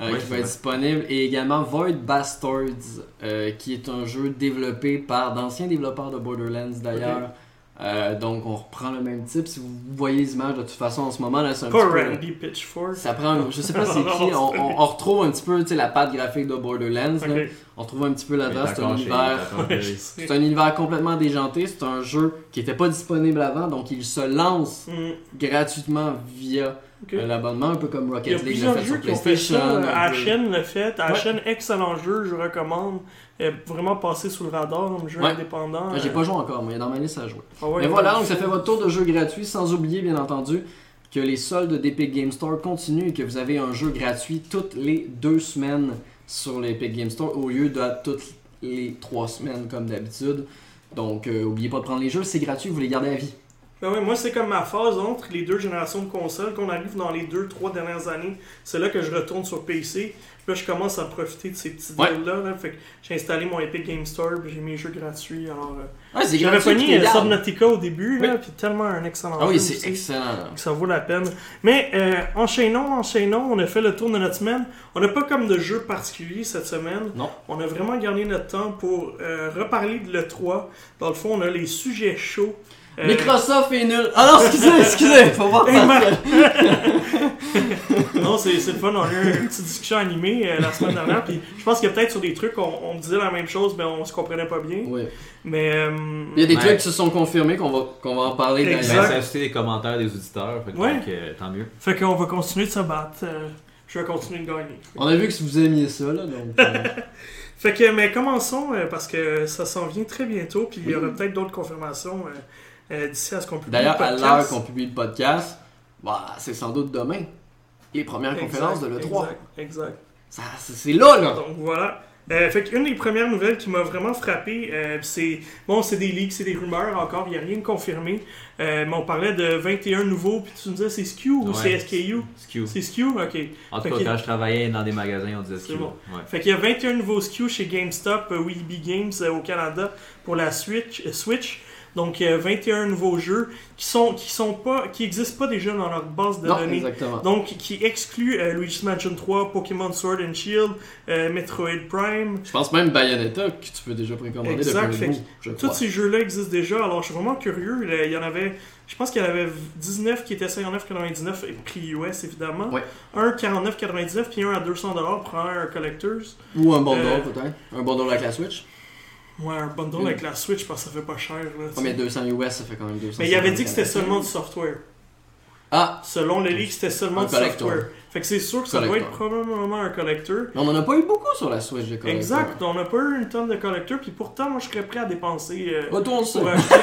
euh, Ouais, qui va être disponible et également Void Bastards euh, qui est un jeu développé par d'anciens développeurs de Borderlands d'ailleurs Euh, donc on reprend le même type si vous voyez les images de toute façon en ce moment là c'est un Pas petit peu- Randy Pitchford. ça prend je sais pas c'est qui on, on- on retrouve un petit peu tu sais, la patte graphique de Borderlands là. On retrouve un petit peu là-dedans c'est un univers c'est un univers complètement déjanté c'est un jeu qui était pas disponible avant donc il se lance Hmm, gratuitement via euh, l'abonnement un peu comme Il y a Rocket League l'a plusieurs fait sur jeux qui ont fait PlayStation peu- Ashen l'a fait. Ashen, excellent jeu, je recommande. Euh, vraiment passé sous le radar, un jeu Ouais. indépendant. J'ai Euh, pas joué encore, mais il est dans ma liste à jouer. ah ouais, mais voilà, donc ça fait votre tour de jeu gratuit, sans oublier bien entendu que les soldes d'Epic Game Store continuent et que vous avez un jeu gratuit toutes les deux semaines sur l'Epic Game Store au lieu de toutes les trois semaines comme d'habitude. Donc, euh, oubliez pas de prendre les jeux, c'est gratuit, vous les gardez à vie. Ben ouais, moi, c'est comme ma phase entre les deux générations de consoles. Qu'on arrive dans les deux, trois dernières années, c'est là que je retourne sur PC. Puis là, je commence à profiter de ces petits Ouais. deals-là. là. Fait que j'ai installé mon Epic Game Store, puis j'ai mes jeux gratuits. Alors, euh, Ouais, c'est j'avais pogné euh. Subnautica au début, là, Oui. puis tellement un excellent Ah jeu oui, c'est excellent. que ça vaut la peine. Mais euh, enchaînons, enchaînons, on a fait le tour de notre semaine. On n'a pas comme de jeu particulier cette semaine. Non. On a vraiment gardé notre temps pour euh, reparler de l'E3. Dans le fond, on a les sujets chauds. Euh, Microsoft est nul. Ah non, excusez, excusez, faut voir. Non, c'est c'est le fun. On a eu une petite discussion animée euh, la semaine dernière. Puis je pense que peut-être sur des trucs, on, on disait la même chose, mais on se comprenait pas bien. Oui. Mais. euh, Il y a des Ouais. trucs qui se sont confirmés qu'on va, qu'on va en parler Ben, ça a suscité des commentaires des auditeurs, fait que Ouais. donc, euh, tant mieux. Fait qu'on va continuer de se battre. Euh, je vais continuer de gagner. On a vu que vous aimiez ça, là, donc... euh, Fait que, mais commençons euh, parce que ça s'en vient très bientôt, puis il y aura peut-être d'autres confirmations euh, euh, d'ici à ce qu'on publie. D'ailleurs, le à podcast. l'heure qu'on publie le podcast, bah, c'est sans doute demain. Les premières Exact, conférences de l'E3. Exact, exact. Ça, c'est là, là. Donc voilà. Euh, fait qu'une des premières nouvelles qui m'a vraiment frappé, euh, c'est bon, c'est des leaks, c'est des rumeurs encore, il n'y a rien de confirmé. Euh, mais on parlait de 21 nouveaux, puis tu me disais c'est SKU ou Ouais. c'est SKU Excuse. C'est SKU, ok. En tout Fait cas, quand je travaillais dans des magasins, on disait bon. Ouais. Fait qu'il y a 21 nouveaux SKU chez GameStop, Weeby Games au Canada pour la Switch. Switch. Donc euh, 21 nouveaux jeux qui sont qui sont pas qui existent pas déjà dans leur base de Non, données. exactement. Donc qui excluent euh, Luigi's Mansion 3, Pokémon Sword and Shield, euh, Metroid Prime. Je pense même Bayonetta que tu peux déjà précommander Exact, depuis Tous ces jeux-là existent déjà, alors je suis vraiment curieux. Il y en avait, je pense qu'il y en avait 19 qui étaient 59,99 et prix US évidemment. Ouais. Un 49,99 puis un à 200$ pour un collectors. Ou un bundle, Euh, peut-être. Un bundle avec la Switch. Ouais, un bundle avec la Switch, parce que ça fait pas cher. Là, mais sais. 200 US, ça fait quand même 200 mais il avait dit que c'était seulement du software. Ah, Selon le leak, c'était seulement Un du collector. software. Fait que c'est sûr que ça doit être probablement un collector. mais on en a pas eu beaucoup sur la Switch, de collector. Exact, on n'a pas eu une tonne de collecteurs, puis pourtant, moi je serais prêt à dépenser. euh, toi, on le sait. acheter.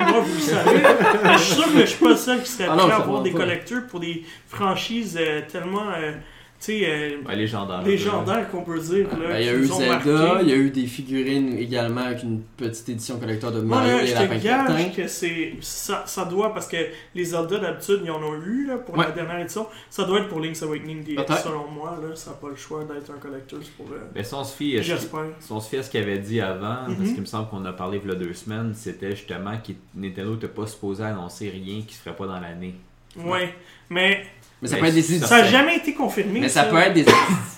Moi, vous le savez. Je suis sûr que je suis pas le seul qui serait Ah prêt non, à avoir des collecteurs pour des franchises euh, tellement, euh, tu sais, euh, Ouais, légendaire. légendaires qu'on peut dire. Là, Ben, il y a eu Zelda, marqué. il y a eu des figurines également avec une petite édition collector de Mario là, et je Lapin te gage Crétin. que c'est ça, ça doit, parce que les Zelda d'habitude, ils en ont eu là, pour la Ouais. dernière édition. Ça doit être pour Link's Awakening Peut-être. selon moi. Là, ça n'a pas le choix d'être un collector pour. euh, Mais si on se fie à ce qui- J'espère. si on se fie à ce qu'il avait dit avant, Mhm. parce qu'il me semble qu'on a parlé il y a deux semaines, c'était justement que Nintendo n'était pas supposé annoncer rien qui se ferait pas dans l'année. Ouais, mais Mais ça peut être des éditeurs. ça n'a jamais été confirmé. Mais ça peut être des,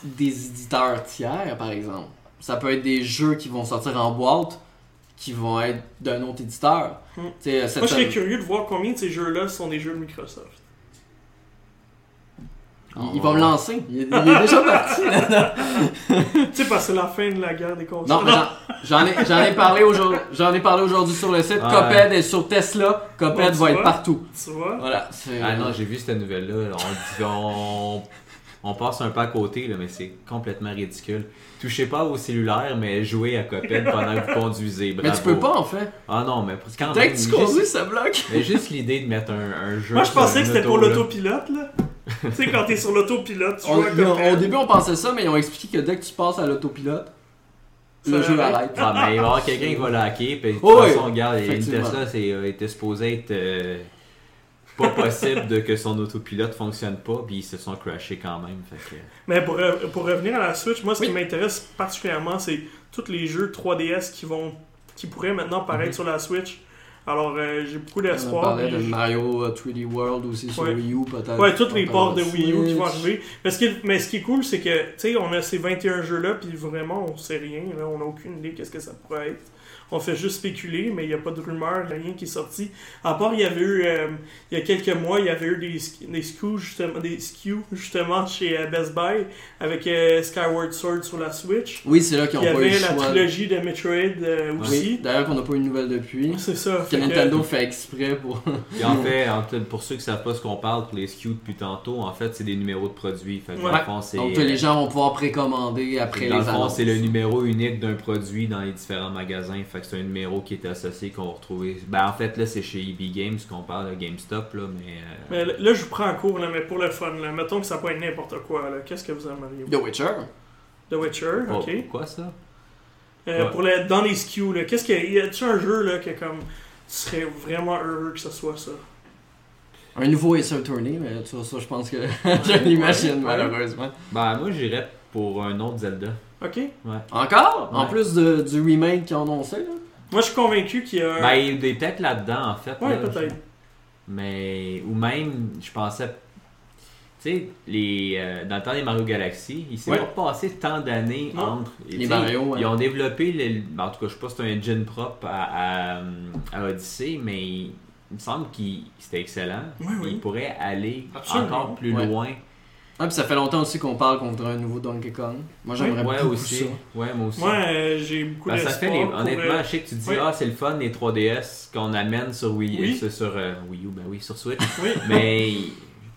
des éditeurs tiers, par exemple. ça peut être des jeux qui vont sortir en boîte, qui vont être d'un autre éditeur. Hmm. Moi, je serais curieux de voir combien de ces jeux-là sont des jeux de Microsoft. Il, il va me lancer. Il, est- il est déjà parti. tu sais, parce que c'est la fin de la guerre des consoles. Non, mais j'en- j'en ai, j'en ai parlé aujourd'hui. J'en ai parlé aujourd'hui sur le site. Ouais. Coped est sur Tesla. Coped tu va être partout. Tu vois? Voilà. Ah non, j'ai vu cette nouvelle-là. On, dit- on, on passe un pas à côté, là, mais c'est complètement ridicule. Touchez pas au cellulaire, mais jouez à Coped pendant que vous conduisez. mais tu peux pas en fait. Ah non, mais quand Dès même. que tu juste- conduis, ça bloque. Mais juste l'idée de mettre un, un jeu. Moi, je pensais que c'était pour l'autopilote, là. Tu sais, quand t'es sur l'autopilote, tu On- Cuphead. au début, on pensait ça, mais ils ont expliqué que dès que tu passes à l'autopilote, le jeu arrête. Ah, mais il va y avoir quelqu'un qui va le hacker. Puis de toute Oh oui, façon, regarde, une. Tesla c'est, euh, était supposé être euh, pas possible de que son autopilote fonctionne pas, puis ils se sont crashés quand même. Fait que... Mais pour, re- pour revenir à la Switch, moi, ce qui m'intéresse particulièrement, c'est tous les jeux 3DS qui vont qui pourraient maintenant paraître Mhm. sur la Switch. Alors, euh, j'ai beaucoup On d'espoir. parlait de Mario euh, 3D World aussi sur Ouais. Wii U, peut-être. Ouais, toutes les On ports de Wii U qui vont arriver. Mais ce qui est, mais ce qui est cool, c'est que, tu sais, on a ces 21 jeux-là, puis vraiment, on sait rien. Là, on n'a aucune idée qu'est-ce que ça pourrait être. On fait juste spéculer, mais il n'y a pas de rumeur, il n'y a rien qui est sorti. À part, il y avait eu, euh, il y a quelques mois, il y avait eu des, des SKU, justement, des SKU, justement, chez euh, Best Buy, avec euh, Skyward Sword sur la Switch. Oui, c'est là qu'ils Il y n'ont pas eu avait le la choix. trilogie de Metroid euh, Oui, aussi. d'ailleurs qu'on n'a pas eu de nouvelles depuis. C'est ça. Que fait que- Nintendo fait exprès pour. Et en fait, en fait, pour ceux qui savent pas ce qu'on parle pour les SKU depuis tantôt, en fait, c'est des numéros de produits. Fait que Ouais. fond. Donc les gens vont pouvoir précommander après dans les le c'est le numéro unique d'un produit dans les différents magasins. Fait que c'est un numéro qui est associé qu'on va retrouver. Ben, en fait, là, c'est chez EB Games qu'on parle de GameStop, là, mais. euh, Mais là, je vous prends en cours, là, mais pour le fun, là, mettons que ça peut être n'importe quoi. là. Qu'est-ce que vous aimeriez? The Witcher. The Witcher, oh, ok. Quoi ça? Euh, Ouais. pour les, dans les SKU, là, qu'est-ce que y a-tu un jeu là que comme tu serais vraiment heureux que ce soit ça? Un nouveau Ace Attorney, mais ça, ça je pense que je l'imagine Ouais. malheureusement. Ben, moi, j'irais pour un autre Zelda. Ok. Encore? En Ouais. plus de, du remake qu'ils ont annoncé, là? Moi, je suis convaincu qu'il y a. un- Ben, il est peut-être là-dedans, en fait. ouais, là. peut-être. Mais. Ou même, je pensais. Tu sais, les, euh, dans le temps des Mario Galaxy, il s'est Ouais. pas passé tant d'années Non. entre. Les Mario, ouais. Ils ont développé, le- ben, en tout cas, je sais pas si c'est un engine propre à, à, à Odyssey, mais il, me semble que c'était excellent. Oui, oui. Il pourrait aller Absolument. encore plus Ouais. loin. Ah, puis ça fait longtemps aussi qu'on parle qu'on voudrait un nouveau Donkey Kong. Moi j'aimerais Ouais, beaucoup aussi. ça. Ouais, moi aussi. Moi, euh, j'ai beaucoup Ben, ça d'espoir. fait les... Honnêtement, euh, je sais que tu dis, oui. ah, c'est le fun, les 3DS qu'on amène sur Wii, Oui. sur, sur, euh, Wii U, ben oui, sur Switch. Oui. mais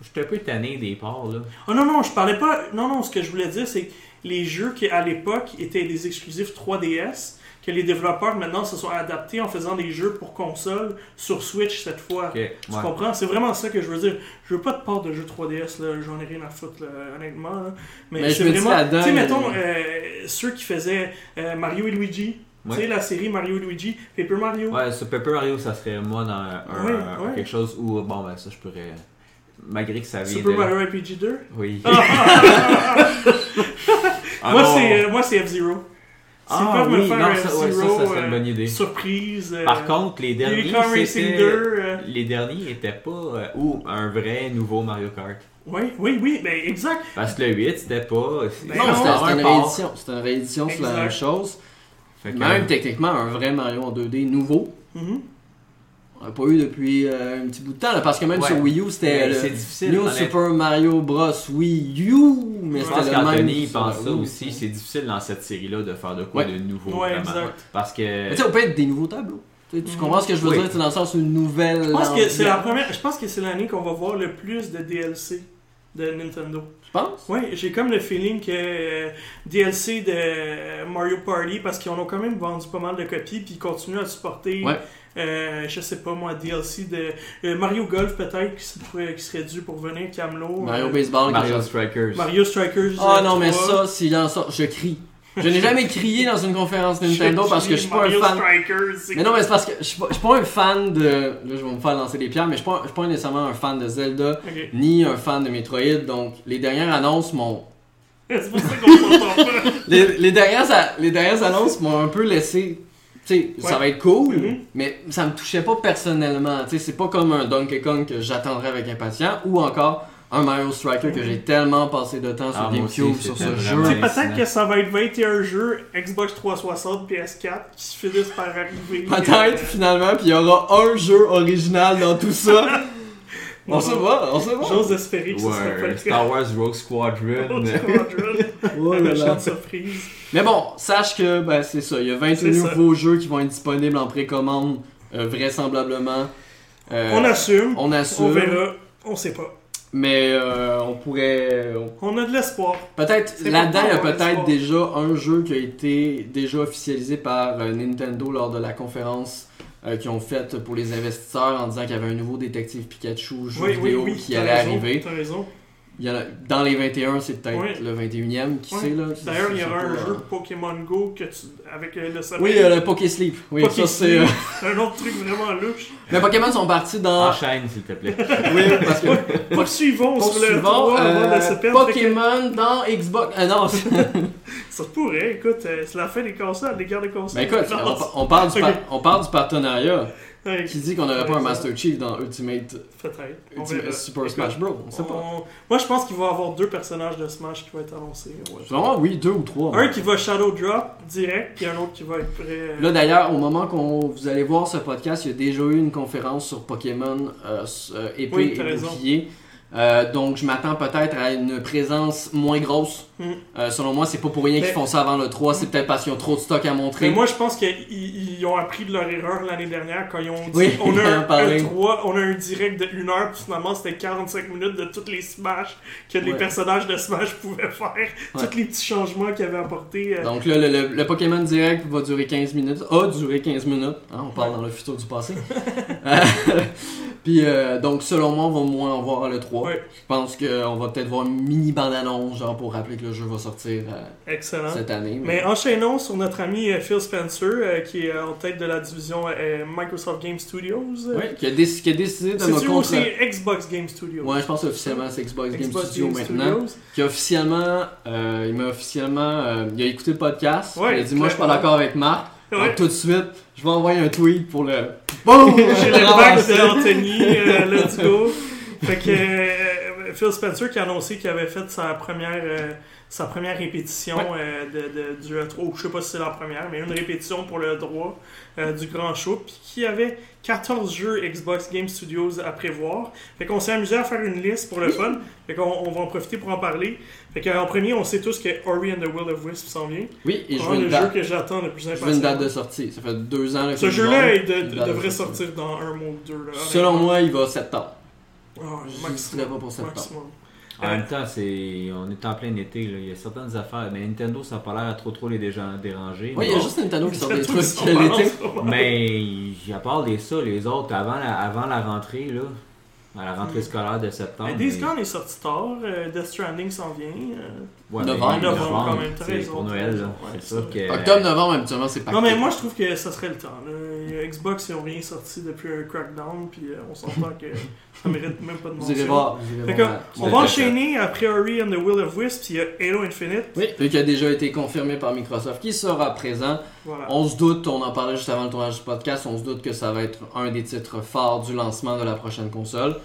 je suis un peu tanné des ports, là. Oh non, non, je parlais pas. Non, non, ce que je voulais dire, c'est que les jeux qui, à l'époque, étaient des exclusifs 3DS, que les développeurs maintenant se sont adaptés en faisant des jeux pour console sur Switch cette fois. Ok, Tu ouais. comprends? C'est vraiment ça que je veux dire. Je veux pas de part de jeux 3DS, là. J'en ai rien à foutre, là, honnêtement. là. Mais, Mais c'est vraiment. Tu sais, mettons, euh, ceux qui faisaient euh, Mario et Luigi. Ouais. Tu sais, la série Mario et Luigi, Paper Mario. Ouais, sur Paper Mario, ça serait moi dans un, Ouais, un- quelque chose où, bon, ben ça, je pourrais. Malgré que ça vient Super de. Mario RPG 2. Oui. Ah moi, non. c'est, euh, moi, c'est F-Zero. Ah oui, non, ça, ouais, ça, serait une euh, bonne idée. surprise. euh, Par contre, les derniers, c'était- 2. euh, Les derniers étaient pas. euh, ou un vrai nouveau Mario Kart. Oui, oui, oui, ben exact. Parce que le 8, c'était pas. Ben Non, non, c'était un c'était une réédition. C'était une réédition sur la même chose. Fait Même techniquement, un vrai Mario en 2D nouveau. Mhm. On n'a pas eu depuis euh, un petit bout de temps. là, parce que même Ouais. sur Wii U, c'était Mais le c'est difficile. New. Super Mario Bros. Wii U. Mais Je c'était pense le même. il pense ça aussi. C'est difficile dans cette série-là de faire de quoi Ouais. de nouveau. Ouais, vraiment. exact. Parce que. Mais tu sais, on peut être des nouveaux tableaux. Tu Mhm. comprends ce que je veux Oui. dire? C'est dans le sens une nouvelle. Je pense que c'est la première. Je pense que c'est l'année qu'on va voir le plus de DLC de Nintendo. Tu penses? Oui, j'ai comme le feeling que euh, DLC de Mario Party, parce qu'ils en ont quand même vendu pas mal de copies, puis ils continuent à supporter, Ouais. Euh, je sais pas moi, DLC de euh, Mario Golf peut-être, qui, serait- qui serait dû pour venir, Camelot. Mario euh, Baseball. Mario quelque chose. Strikers. Mario Strikers. Ah euh, non, mais 3. ça, s'il en sort, je crie. Je n'ai jamais crié dans une conférence Nintendo parce que je suis pas un Mario fan. Strikers, c'est- Mais non, mais c'est parce que je suis pas, je suis pas un fan de. Là, je vais me faire lancer des pierres, mais je suis pas, je suis pas nécessairement un fan de Zelda, ni un fan de Metroid. Donc, les dernières annonces m'ont. C'est pour ça qu'on s'entend pas. Les, les, dernières, les dernières annonces m'ont un peu laissé. Tu sais, ça va être cool, Mhm. mais ça me touchait pas personnellement. Tu sais, c'est pas comme un Donkey Kong que j'attendrais avec impatience, ou encore un Mario Striker que j'ai tellement passé de temps sur Ah, GameCube sur ce jeu. peut-être que ça va être 21 jeux Xbox 360, PS4 qui se finissent par arriver. Peut-être finalement, puis il y aura un jeu original dans tout ça. on se voit, on se voit. J'ose espérer que ce sera pas Ouais, le cas. Star Wars Rogue Squadron. Autre Squadron, Oh là la là. surprise. Mais bon, sache que ben, c'est ça. Il y a 28 C'est ça. nouveaux jeux qui vont être disponibles en précommande, euh, vraisemblablement. Euh, on assume, on assume. on verra, on sait pas. Mais euh, on pourrait. on- a de l'espoir. Peut-être C'est là-dedans, il y a peut-être déjà un jeu qui a été déjà officialisé par euh, Nintendo lors de la conférence euh, qu'ils ont faite pour les investisseurs en disant qu'il y avait un nouveau détective Pikachu jeu Oui, oui, vidéo oui. qui t'as allait raison, arriver. T'as raison. Il y a- dans les 21, c'est peut-être Oui. le 21e, qui Oui. sait là. D'ailleurs, il y aura un pas, jeu euh, Pokémon Go que tu... avec euh, le sommeil. Oui, euh, le Pokésleep. Oui, Poké ça c'est. euh, C'est un autre truc vraiment louche. Mais Pokémon sont partis dans. Enchaîne, s'il te plaît. Oui, parce que. Poursuivons sur le Poursuivons, 3 avant de euh, se perdre. Fait que- Pokémon dans Xbox. Ah non, c'est- Ça pourrait, écoute, euh, c'est la fin des consoles, des guerres de consoles. Mais écoute, Non, on, on parle du Ok. par- on parle du partenariat. ouais, Qui dit qu'on n'aurait pas un Master Chief dans Ultimate, Peut-être. On Ultimate verra. Super Écoute, Smash Bros. On sait pas. on- Moi, je pense qu'il va y avoir deux personnages de Smash qui vont être annoncés. ouais. Moi, oui, deux ou trois. Un qui va Shadow Drop direct, puis un autre qui va être prêt. euh, Là d'ailleurs, au moment qu'on vous allez voir ce podcast, il y a déjà eu une conférence sur Pokémon euh, euh, épée Oui, et bouclier. Euh, donc je m'attends peut-être à une présence moins grosse. Mm. Euh, selon moi, c'est pas pour rien qu'ils font ça avant le 3, c'est peut-être parce qu'ils ont trop de stock à montrer. Mais moi, je pense qu'ils ils ont appris de leur erreur l'année dernière quand ils ont dit Oui, on, a un, un 3, on a un direct de 1 heure, puis finalement c'était 45 minutes de toutes les Smash que les personnages de Smash pouvaient faire, Ouais. tous les petits changements qu'ils avaient apportés. euh, Donc là, le, le- le Pokémon Direct va durer 15 minutes. A duré 15 minutes. Hein, on parle Ouais. dans le futur du passé. Euh, Puis euh, donc selon moi, on va moins en voir à l'E3. Ouais. Je pense qu'on va peut-être voir une mini bande-annonce, genre pour rappeler que le jeu va sortir euh, Excellent. cette année. Mais enchaînons sur notre ami euh, Phil Spencer, euh, qui est en tête de la division Microsoft Game Studios. Oui, qui a, qui a décidé de me C'est-tu contre... aussi Xbox Game Studios? Ouais, je pense officiellement c'est Xbox, Game Xbox Studio Game maintenant. Studios. Qui a officiellement, euh, il m'a officiellement, euh, il a écouté le podcast. Ouais, il a dit moi je suis pas d'accord avec Marc. Ouais. Donc tout de suite, je vais envoyer un tweet pour le. Boum! J'ai le bac de Anthony, euh, let's go. Fait que euh, Phil Spencer qui a annoncé qu'il avait fait sa première, euh, sa première répétition Ouais. euh, de, de- du E3, ou je sais pas si c'est la première, mais une répétition pour le droit euh, du grand show, puis qui avait 14 jeux Xbox Game Studios à prévoir. Fait qu'on s'est amusé à faire une liste pour le fun. Fait qu'on on va en profiter pour en parler. Fait qu'en premier, on sait tous que Ori and the Will of Wisp s'en vient. Oui, et je C'est veux le une jeu date. que j'attends le plus Je veux une date de sortie. Ça fait deux ans là, que Ce je jeu-là de- devrait sortir dans un mois ou deux. Là, Selon moi, il va septembre. Ah, Je dirais pas pour septembre. maximum. En même temps, c'est... on est en plein été. Là. Il y a certaines affaires. Mais Nintendo, ça n'a pas l'air à trop trop les déja- déranger. Oui, il y a juste Nintendo qui sort des trucs sont l'été. balancés. Mais à part des ça, les autres, avant la, avant la rentrée, là, à la rentrée Mm. scolaire de septembre. Mais Days mais- Gone est sorti tard, euh, Death Stranding s'en vient. euh. Ouais, Novembre, mais novembre, quand même, raison, pour Noël. raison, là. ouais, c'est sûr que. Octobre, novembre, habituellement, c'est pas Non, mais moi je trouve que ça serait le temps. là. Xbox, ils ont rien sorti depuis un crackdown, puis euh, on s'entend que ça mérite même pas de Vous irez mention. voir. vous irez Fait que, voir. on va enchaîner après Ori and the Will of Wisp, puis il y a Halo Infinite. Oui, qui a déjà été confirmé par Microsoft, qui sera présent. Voilà. On se doute, on en parlait juste avant le tournage du podcast, on se doute que ça va être un des titres forts du lancement de la prochaine console.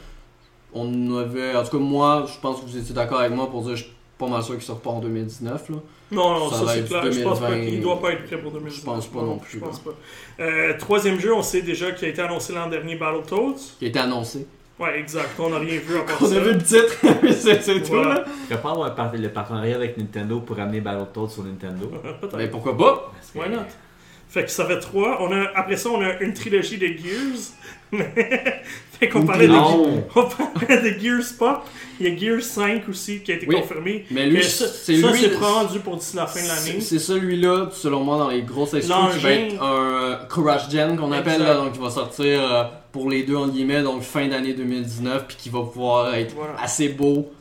On avait, en tout cas moi, je pense que vous étiez d'accord avec moi pour dire que je suis pas mal sûr qu'il sort pas en 2019 là. Non, non, Ça ça, va c'est être clair. Je pense pas 2020. qu'il doit pas être prêt pour 2019. Je pense pas non plus, Je pense pas. Euh, troisième jeu, on sait déjà qu'il a été annoncé l'an dernier, Battletoads. Qui a été annoncé. Ouais, exact. On n'a rien vu à part On ça. a vu le titre, c'est c'est tout Voilà. là. Il va pas avoir le partenariat avec Nintendo pour amener Battletoads sur Nintendo. Mais pourquoi pas? Why not? Fait que ça fait trois. On a, après ça, on a une trilogie de Gears. fait qu'on parlait de, on parlait de Gears Pop. Il y a Gears 5 aussi qui a été Oui. confirmé. Mais lui, c'est lui. c'est rendu pour d'ici la fin de l'année. c'est celui-là, selon moi, dans les grosses exclus, qui va être un euh, Crash Gen qu'on appelle, là, donc qui va sortir euh, pour les deux, en guillemets, donc fin d'année 2019, puis qui va pouvoir être Voilà. assez beau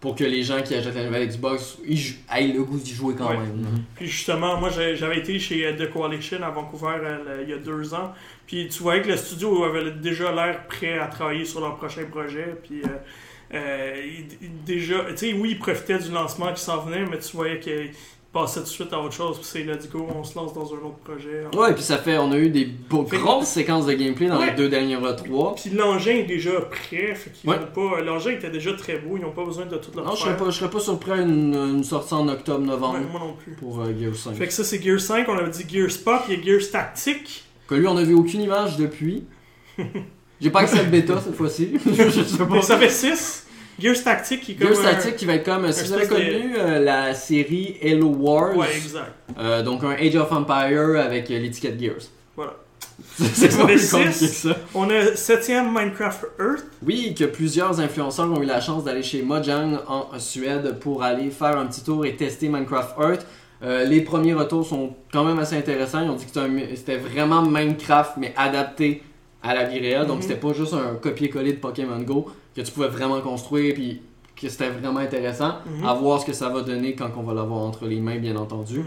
pour que les gens qui achètent la nouvelle Xbox ils aient le goût d'y jouer quand Ouais. même. Mhm. Puis justement, moi j'avais été chez euh, The Coalition à Vancouver euh, il y a deux ans. Puis tu voyais que le studio avait déjà l'air prêt à travailler sur leur prochain projet. Puis euh, euh, il- il- déjà, tu sais, oui, ils profitaient du lancement qui s'en venait, mais tu voyais qu'ils passer tout de suite à autre chose, puis c'est let's go, on se lance dans un autre projet. Ouais, puis ça fait, on a eu des beaux- grosses séquences de gameplay dans Ouais. les deux derniers E3. Puis l'engin est déjà prêt, fait qu'ils Ouais. pas. L'engin était déjà très beau, ils n'ont pas besoin de tout leur Non, je serais pas, je serais pas surpris à une, une sortie en octobre-novembre Ouais, moi non plus. pour euh, Gears 5. Fait que ça, c'est Gear 5, on avait dit Gear Spot, il y a Gears Tactique. Que lui, on n'a vu aucune image depuis. J'ai pas accès à le bêta cette fois-ci. je sais pas. Mais ça fait 6. Gears Tactique qui est comme. Gears un- Tactique qui va être comme, si vous avez de- connu euh, la série Halo Wars, Ouais, exact. euh, donc un Age of Empire avec euh, l'étiquette Gears. Voilà. C'est Ça pas fait plus compliqué que six. ça. On a 7ème Minecraft Earth. Oui, que plusieurs influenceurs ont eu la chance d'aller chez Mojang en Suède pour aller faire un petit tour et tester Minecraft Earth. Euh, les premiers retours sont quand même assez intéressants. Ils ont dit que c'était vraiment Minecraft, mais adapté à la vie réelle. Donc Mhm. c'était pas juste un copier-coller de Pokémon Go que tu pouvais vraiment construire, puis que c'était vraiment intéressant. Mhm. À voir ce que ça va donner quand on va l'avoir entre les mains, bien entendu. Mhm.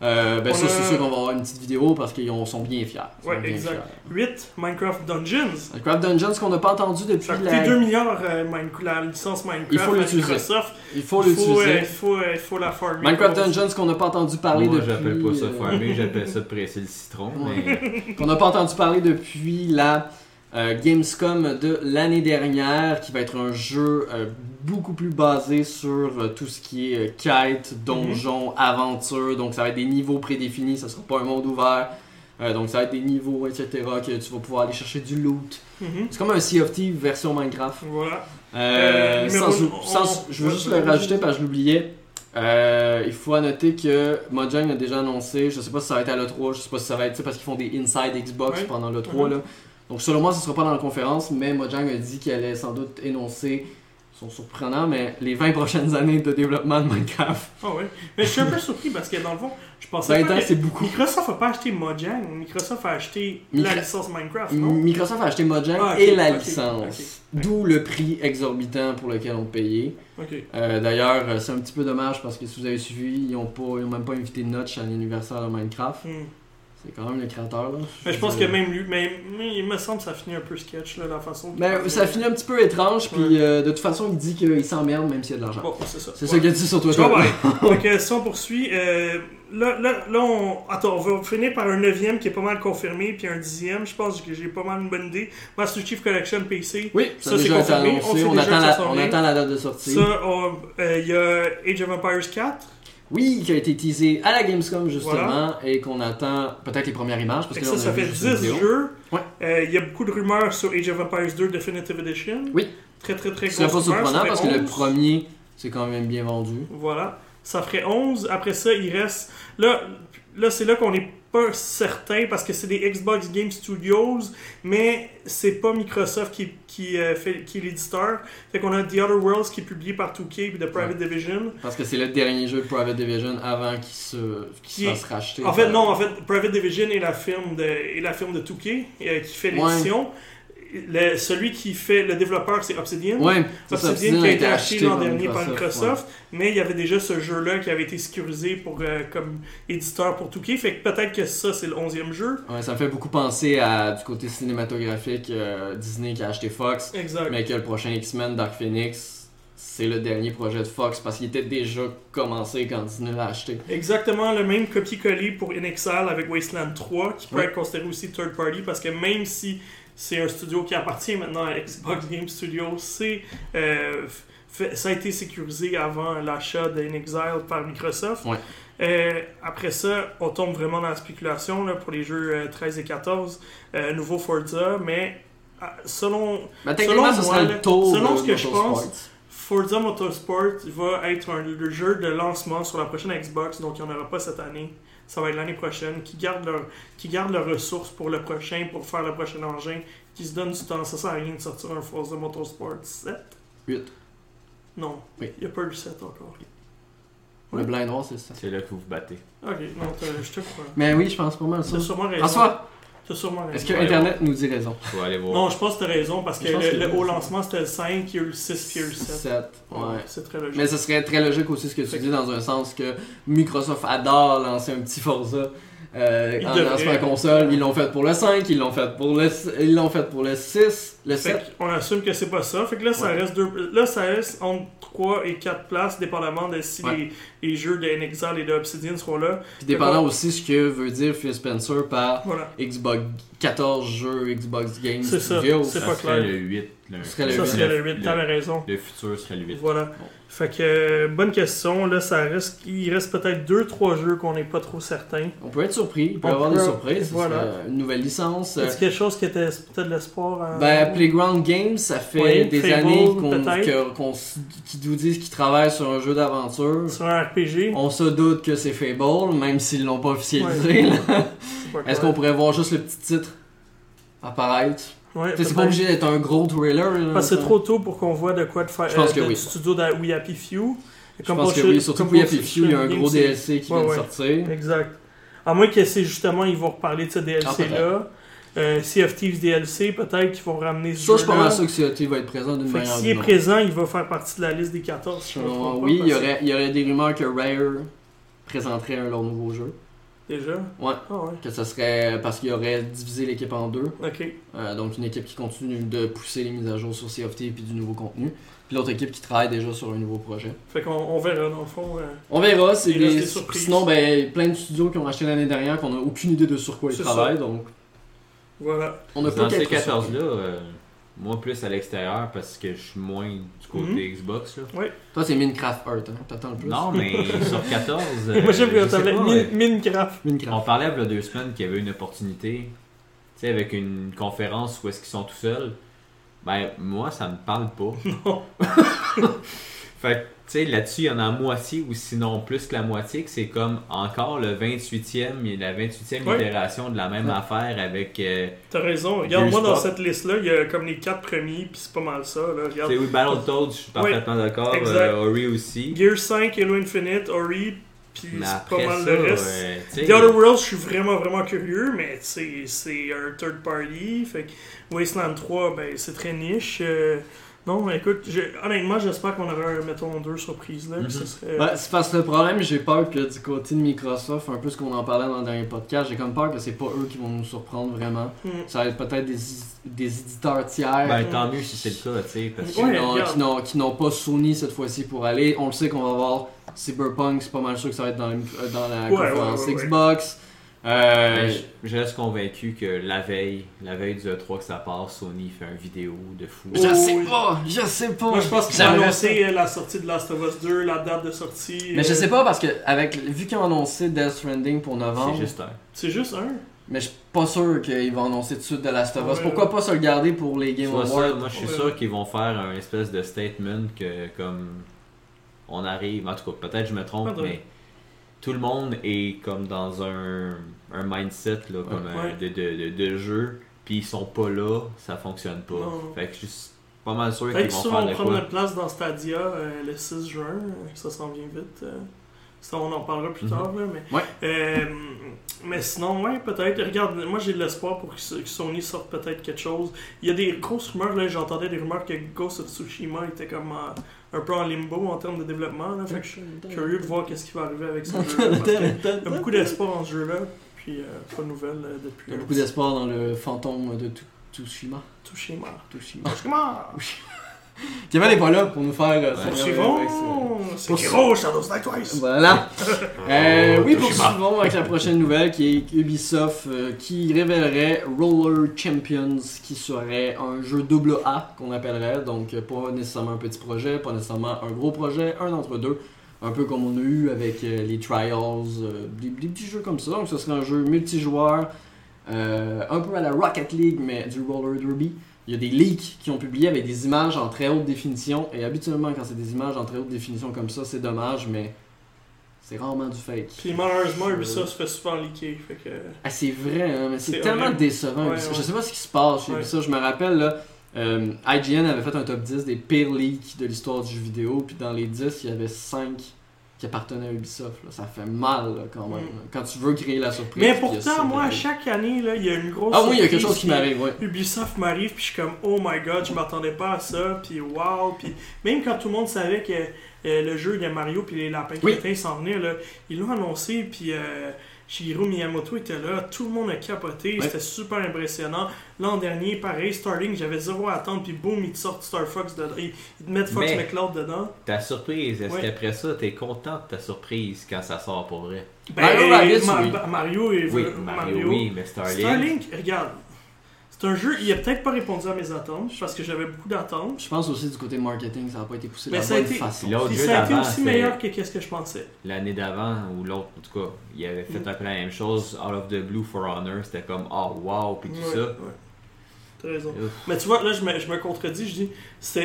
Euh, ben On ça, a- c'est sûr qu'on va avoir une petite vidéo parce qu'ils ont- sont bien fiers. Sont Ouais, bien exact. fiers. 8 Minecraft Dungeons. Minecraft Dungeons qu'on n'a pas entendu depuis Ça a la... coûté 2 milliards euh, Minecraft- la licence Minecraft. Il faut l'utiliser. Microsoft. Il faut Il faut, l'utiliser. euh, il faut, euh, il faut la farmer. Minecraft. Dungeons qu'on n'a pas entendu parler Moi, depuis. j'appelle pas ça euh, farmer, j'appelle ça presser le citron. Mais qu'on n'a pas entendu parler depuis la euh, Gamescom de l'année dernière, qui va être un jeu euh, beaucoup plus basé sur euh, tout ce qui est quête, donjon, aventure. Donc ça va être des niveaux prédéfinis, ça sera pas un monde ouvert. Donc ça va être des niveaux, etc. que tu vas pouvoir aller chercher du loot. Mhm. C'est comme un Sea of Thieves version Minecraft. Voilà. Numéro- sans- on- sans- on- je veux juste le rajouter parce que je l'oubliais. Il faut noter que Mojang a déjà annoncé, je sais pas si ça va être à l'E3, je sais pas si ça va être parce qu'ils font des inside Xbox Ouais. pendant l'E3. Mhm. là. Donc selon moi, ce sera pas dans la conférence, mais Mojang a dit qu'elle allait sans doute énoncer, sont surprenants, mais les 20 prochaines années de développement de Minecraft. Ah ouais. Mais je suis un peu surpris parce que dans le fond, je pensais 20 pas ans, que c'est beaucoup. Microsoft a pas acheté Mojang. Microsoft a acheté la licence Minecraft, non? Microsoft a acheté Mojang Ah, et la licence, d'où le prix exorbitant pour lequel on payait. Euh, D'ailleurs, c'est un petit peu dommage parce que si vous avez suivi, ils ont, pas, ils ont même pas invité Notch à l'anniversaire de Minecraft. Hmm. C'est quand même le créateur. Là. Mais je pense que même lui, mais, mais il me semble que ça finit un peu sketch là, la façon. Ben, ça finit un petit peu étrange, puis Ouais. euh, de toute façon, il dit qu'il s'emmerde même s'il y a de l'argent. Bon, c'est ça. C'est Ouais. ça qu'il dit sur Twitter. Que si on poursuit, euh, là, là, là, on... Attends, on va finir par un neuvième qui est pas mal confirmé, puis un dixième, je pense que j'ai pas mal une bonne idée. Master Chief Collection PC. Oui, ça, c'est confirmé. On annoncé. attend la, s'en on vient. attend la date de sortie. Ça, euh, il y a Age of Empires 4. Oui, qui a été teasé à la Gamescom justement, et qu'on attend peut-être les premières images. Parce que là, ça, on a ça vu fait juste une 10 vidéo. jeux. Ouais. Euh, Il y a beaucoup de rumeurs sur Age of Empires 2 Definitive Edition. Oui. Très, très, très Ce serait pas surprenant parce que le 11. premier, c'est quand même bien vendu. Voilà. Ça ferait 11. Après ça, il reste. Là, là c'est là qu'on n'est pas certain parce que c'est des Xbox Game Studios, mais c'est pas Microsoft qui, qui, euh, fait, qui est l'éditeur. Fait qu'on a The Other Worlds qui est publié par 2K et The Private Division. Parce que c'est le dernier jeu de Private Division avant qu'il se, Qui se fasse racheter. En fait, non, en fait, Private Division est la firme de, est la firme de 2K euh, qui fait Ouais. Le- celui qui fait le développeur, c'est Obsidian. Ouais, ça, Obsidian qui a été acheté l'an dernier par ouais. Microsoft, mais il y avait déjà ce jeu-là qui avait été sécurisé pour, euh, comme éditeur pour 2K, fait que peut-être que ça, c'est le 11e jeu. Ouais, ça me fait beaucoup penser à du côté cinématographique euh, Disney qui a acheté Fox, Exact. mais que le prochain X-Men Dark Phoenix, c'est le dernier projet de Fox parce qu'il était déjà commencé quand Disney l'a acheté. Exactement le même copier-coller pour In Exile avec Wasteland 3, qui peut Ouais. être considéré aussi third party, parce que même si c'est un studio qui appartient maintenant à Xbox Game Studios, c'est, euh, ça a été sécurisé avant l'achat de In Exile par Microsoft. Ouais. Euh, après ça, on tombe vraiment dans la spéculation là, pour les jeux euh, 13 et 14. Euh, nouveau Forza, mais selon Mais techniquement, Selon ce moi, selon ce que je pense, Forza Motorsport va être un, le jeu de lancement sur la prochaine Xbox, donc il n'y en aura pas cette année. Ça va être l'année prochaine. Qui garde leur, qui garde leurs ressources pour le prochain, pour faire le prochain engin, qui se donne du temps. Ça sert à rien de sortir un Forza Motorsport 7. Huit. Non, Oui. il n'y a pas eu le 7 encore. Le noir, c'est ça. c'est là que vous vous battez. Ok, non, je te crois. Mais oui, je pense pas mal ça. T'as sûrement raison. François, T'as sûrement raison. est-ce que Internet nous dit raison? Faut aller voir. Non, je pense que t'as raison parce que le, que le haut lancement c'était le 5, il y a eu le 6 puis il y a eu le 7. 7, ouais. C'est très logique. Mais ce serait très logique aussi ce que tu Fait que- dis dans un sens que Microsoft adore lancer un petit Forza euh, en devrait. lancement console. Ils l'ont fait pour le 5, ils l'ont fait pour le ils l'ont fait pour le 6. Le Fait 7. on assume que c'est pas ça. Fait que là, ça Ouais. reste deux, là, ça reste entre 3 et 4 places, dépendamment de si Ouais. les, les jeux de Nexal et de Obsidian seront là. Puis dépendant aussi ce que veut dire Phil Spencer par Voilà. Xbox 14 jeux Xbox Games C'est ça, Studios. c'est Ça pas clair. le 8. Le- Ce serait le Ça serait le 8, t'avais raison. Le futur serait le 8. Voilà. Fait que, euh, bonne question. Là, ça reste, il reste peut-être 2-3 jeux qu'on n'est pas trop certain. On peut être surpris, il peut y avoir peut- des surprises. voilà. Une nouvelle licence. Est-ce quelque chose qui était peut-être de l'espoir Ben, Playground Games, ça fait Ouais, des années qu'on, que- qu'ils nous disent qu'ils travaillent sur un jeu d'aventure. sur un RPG On se doute que c'est Fable, même s'ils l'ont pas officialisé. C'est Est-ce qu'on pourrait voir juste le petit titre apparaître? Ouais, C'est pas obligé d'être un gros trailer. là, Parce que c'est trop tôt pour qu'on voit de quoi de faire. Je pense que de- oui. studio de We Happy Few. Je pense que oui, surtout pour Happy Few, il y a un gros DLC qui Ouais, vient de sortir. Exact. À moins que c'est justement, ils vont reparler de ce Ah, DLC-là. Euh, sea of Thieves DLC, peut-être qu'ils vont ramener ce Ça, je suis pas mal sûr que COT va être présent d'une que manière ou s'il est présent, il va faire partie de la liste des 14. si je me Euh, trompe pas, oui, il y, parce que- aurait, il y aurait des rumeurs que Rare présenterait un leur nouveau jeu. Déjà? Ouais. Ah ouais. Que ce serait parce qu'il aurait divisé l'équipe en deux. Ok. Euh, donc une équipe qui continue de pousser les mises à jour sur CFT et puis du nouveau contenu. Puis l'autre équipe qui travaille déjà sur un nouveau projet. Fait qu'on on verra dans le fond. euh, On verra, c'est des... des surprises. Sinon, ben, plein de studios qui ont acheté l'année dernière qu'on a aucune idée de sur quoi ils travaillent. Donc voilà. on n'a pas ces qu'à être 14-là, euh, moi plus à l'extérieur parce que je suis moins du côté Mhm. Xbox. Là. Toi, c'est Minecraft Art, hein? T'attends le plus. Non, mais sur 14. euh, Moi j'aime je bien sais t'appelais pas, Min- euh, Minecraft. On Minecraft. parlait il y a deux semaines qu'il y avait une opportunité, tu sais, avec une conférence où est-ce qu'ils sont tout seuls. Ben, moi, ça me parle pas. Non. Fait que, tu sais, là-dessus, il y en a moitié ou sinon plus que la moitié, que c'est comme encore le 28e, et la 28e Ouais. itération de la même Ouais. affaire avec. euh, T'as raison. Regarde, moi dans cette liste-là, il y a comme les 4 premiers, puis c'est pas mal ça. Là. Regarde. sais, oui, Battletoads, je suis parfaitement d'accord. euh, Ori aussi. Gears 5, Halo Infinite, Ori, puis c'est pas mal ça, le reste. The Other Worlds, je suis vraiment, vraiment curieux, mais c'est un third party. Fait que Wasteland 3, ben, c'est très niche. euh, non, écoute, j'ai- honnêtement, j'espère qu'on aura, mettons, deux surprises là. puis Mhm. ça serait- Ouais, c'est parce que le problème, j'ai peur que du côté de Microsoft, un peu ce qu'on en parlait dans le dernier podcast, j'ai comme peur que c'est pas eux qui vont nous surprendre vraiment. Hmm. Ça va être peut-être des, des éditeurs tiers Ben, tant mieux si c'est le cas, tu sais, parce Ouais, qui n'ont- qui n'ont pas Sony cette fois-ci pour aller. On le sait qu'on va avoir Cyberpunk, c'est pas mal sûr que ça va être dans la, euh, dans la Ouais, conférence ouais, ouais, ouais. Xbox. Euh, je, je reste convaincu que la veille, la veille du E3 que ça part, Sony fait une vidéo de fou. je Oh, sais oui. pas, je sais pas. Moi, je pense qu'ils annoncer euh, la sortie de Last of Us 2, la date de sortie. Mais je euh, sais pas parce que avec vu qu'ils ont annoncé Death Stranding pour novembre, C'est juste un. C'est juste un. mais je suis pas sûr qu'ils vont annoncer tout de suite de Last of Us. Ouais, Pourquoi ouais. pas se le garder pour les Game Awards? moi je suis Ouais. sûr qu'ils vont faire un espèce de statement que comme on arrive, en tout cas peut-être je me trompe, mais tout le monde est comme dans un, un mindset là, comme Ouais. de, de, de, de jeu, puis ils sont pas là, ça fonctionne pas. Non. Fait que je suis pas mal sûr qu'ils Peut-être vont qu'ils faire vont de prendre quoi. notre place dans Stadia euh, le 6 juin. Ça s'en vient vite. euh. Ça, on en parlera plus Mhm. tard. Là, mais, Ouais. Euh, mais sinon, ouais, peut-être. Regarde, moi j'ai de l'espoir pour que, que Sony sorte peut-être quelque chose. Il y a des grosses rumeurs. là J'entendais des rumeurs que Ghost of Tsushima était comme euh, un peu en limbo en termes de développement. Là, fait que je suis curieux de voir qu'est-ce qui va arriver avec ce jeu. Il y a beaucoup d'espoir dans ce jeu-là. Puis euh, pas de nouvelles euh, depuis. Il y a beaucoup d'espoir dans le fantôme de Tsushima. Tsushima. Tsushima. Tsushima. Kevin n'est pas là pour nous faire. euh, Ouais. son- Poursuivons. C'est Hero Shadows Die Twice. Voilà. Euh, oui, poursuivons avec la prochaine nouvelle qui est Ubisoft euh, qui révélerait Roller Champions qui serait un jeu double A qu'on appellerait. Donc, euh, pas nécessairement un petit projet, pas nécessairement un gros projet, un entre deux. Un peu comme on a eu avec euh, les Trials, euh, des, des petits jeux comme ça. Donc, ce serait un jeu multijoueur, euh, un peu à la Rocket League, mais du roller derby. Il y a des leaks qui ont publié avec des images en très haute définition. Et habituellement, quand c'est des images en très haute définition comme ça, c'est dommage, mais c'est rarement du fake. Puis malheureusement, Ubisoft se fait souvent leaker. Fait que. Ah, c'est vrai, hein, mais c'est tellement horrible. décevant. Ouais, ouais. Je sais pas ce qui se passe chez Ouais. Ubisoft. Je me rappelle, là, euh, IGN avait fait un top 10 des pires leaks de l'histoire du jeu vidéo. Puis dans les 10, il y avait 5 qui appartenaient à Ubisoft. là. Ça fait mal là, quand même. Mm. Quand tu veux créer la surprise. Mais pourtant, qui moi, à chaque année, là, il y a une grosse. Ah oui, il y a quelque chose qui m'arrive, ouais. Ubisoft m'arrive, puis je suis comme, oh my god, je m'attendais pas à ça, puis wow, puis même quand tout le monde savait que euh, le jeu de Mario puis les lapins Oui. crétins s'en venaient, là, ils l'ont annoncé, puis euh, Shigeru Miyamoto était là, tout le monde a capoté, Ouais. c'était super impressionnant. L'an dernier, pareil, Starling, j'avais zéro attente, puis boum, ils te sortent Star Fox dedans, ils te mettent Fox Mais- McCloud dedans. Ta surprise, est-ce Ouais. qu'après ça, t'es content de ta surprise quand ça sort pour vrai? Mario Rabbids, Ma- oui. Ba- Mario et Oui, Mario, oui, mais Starlink. Starlink, regarde, c'est un jeu, il a peut-être pas répondu à mes attentes, parce que j'avais beaucoup d'attentes. Je pense aussi du côté marketing, ça n'a pas été poussé de la ça a bonne été- façon. Puis l'autre Puis jeu ça a été d'avant, aussi meilleur que qu'est-ce que je pensais. l'année d'avant, ou l'autre, en tout cas, il avait fait Mm. un peu la même chose, Out of the Blue for Honor, c'était comme, oh wow, puis tout Ouais, ça. ouais. T'as raison. Ouf. Mais tu vois, là, je me, je me contredis, je dis, ça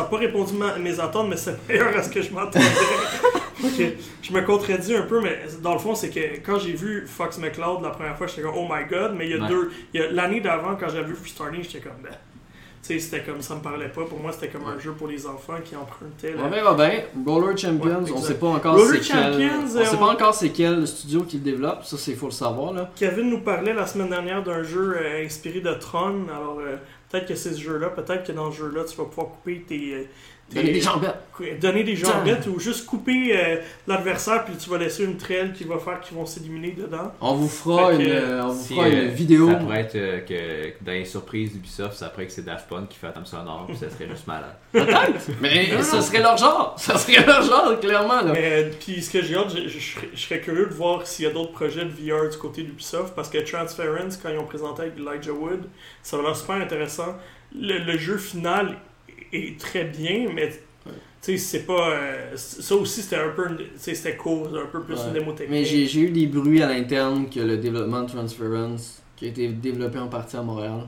n'a pas répondu à mes attentes, mais c'est meilleur à ce que je m'attendais. je me contredis un peu, mais dans le fond, c'est que quand j'ai vu Fox McCloud la première fois, j'étais comme, oh my god, mais il y a Ouais. deux, l'année d'avant, quand j'avais vu Starling, j'étais comme, ben, sais, c'était comme, ça me parlait pas, pour moi, c'était comme un jeu pour les enfants qui empruntait. On la- verra bien. Roller Champions, Ouais, on sait pas encore Roller c'est quel. Champions, On euh, sait on- pas encore c'est quel studio qui le développe, ça c'est faut le savoir là. Kevin nous parlait la semaine dernière d'un jeu euh, inspiré de Tron, alors euh, peut-être que c'est ce jeu-là, peut-être que dans ce jeu-là, tu vas pouvoir couper tes... Donner des jambettes. Donner des jambettes ou juste couper euh, l'adversaire puis tu vas laisser une traîne qui va faire qu'ils vont s'éliminer dedans. On vous fera, une, euh, on vous Si, fera euh, une vidéo. Ça pourrait être euh, que dans les surprises d'Ubisoft, ça pourrait être que c'est Daft Punk qui fait Tom sonore, puis ça serait juste malade. Peut-être. Mais Non, non. serait leur genre. Ça serait leur genre, clairement là. Mais puis ce que j'ai hâte, je, je serais- je serais curieux de voir s'il y a d'autres projets de VR du côté d'Ubisoft parce que Transference, quand ils ont présenté avec Elijah Wood, ça va l'air super intéressant. Le, le jeu final est très bien, mais c'est pas. euh, ça aussi, c'était un peu. c'était un peu plus Ouais. une démo technique. Mais j'ai eu des bruits à l'interne que le développement de Transference, qui a été développé en partie à Montréal,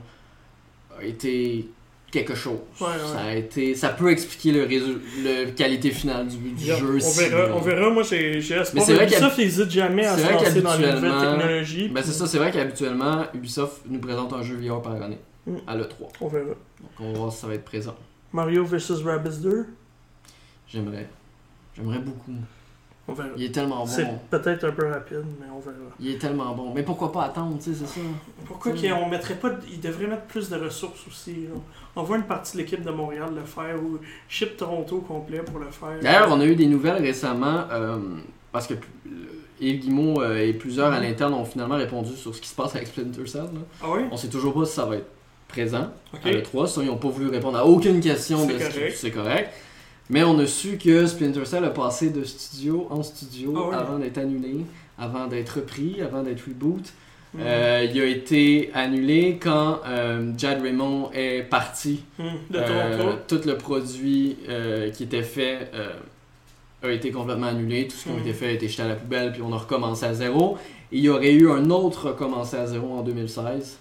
a été quelque chose. Ouais, ouais. Ça a été, ça peut expliquer le, le qualité finale du, du Yeah, jeu. on, si- verra, on verra, moi j'ai espoir. c'est vrai Ubisoft n'hésite jamais à se lancer dans les nouvelles technologies. Ben c'est ça, c'est vrai qu'habituellement, Ubisoft nous présente un jeu VR par année, Mm. à l'E3. On verra. Donc on va voir si ça va être présent. Mario vs Rabbids 2, J'aimerais. J'aimerais beaucoup. on verra. Il est tellement C'est bon. peut-être un peu rapide, mais on verra. Il est tellement bon. Mais pourquoi pas attendre, tu sais, c'est ça? Pourquoi Mm. qu'ils- on mettrait pas. de- Ils devraient mettre plus de ressources aussi. là. On voit une partie de l'équipe de Montréal le faire ou ship Toronto au complet pour le faire. D'ailleurs, on a eu des nouvelles récemment, euh, parce que euh, Yves Guimau euh, et plusieurs à Mhm. l'interne ont finalement répondu sur ce qui se passe avec Splinter Cell. là. Ah ouais On sait toujours pas si ça va être présent Ok. à l'E3. Ça, ils n'ont pas voulu répondre à aucune question C'est de correct. c'est correct. Mais on a su que Splinter Cell a passé de studio en studio Ah avant d'être annulé, avant d'être repris, avant d'être reboot. Mhm. Euh, il a été annulé quand euh, Jad Raymond est parti. De Euh, Toronto. tout le produit euh, qui était fait a été complètement annulé. Tout ce qui a Mhm. été fait a été jeté à la poubelle, puis on a recommencé à zéro. Et il y aurait eu un autre recommencé à zéro en 2016.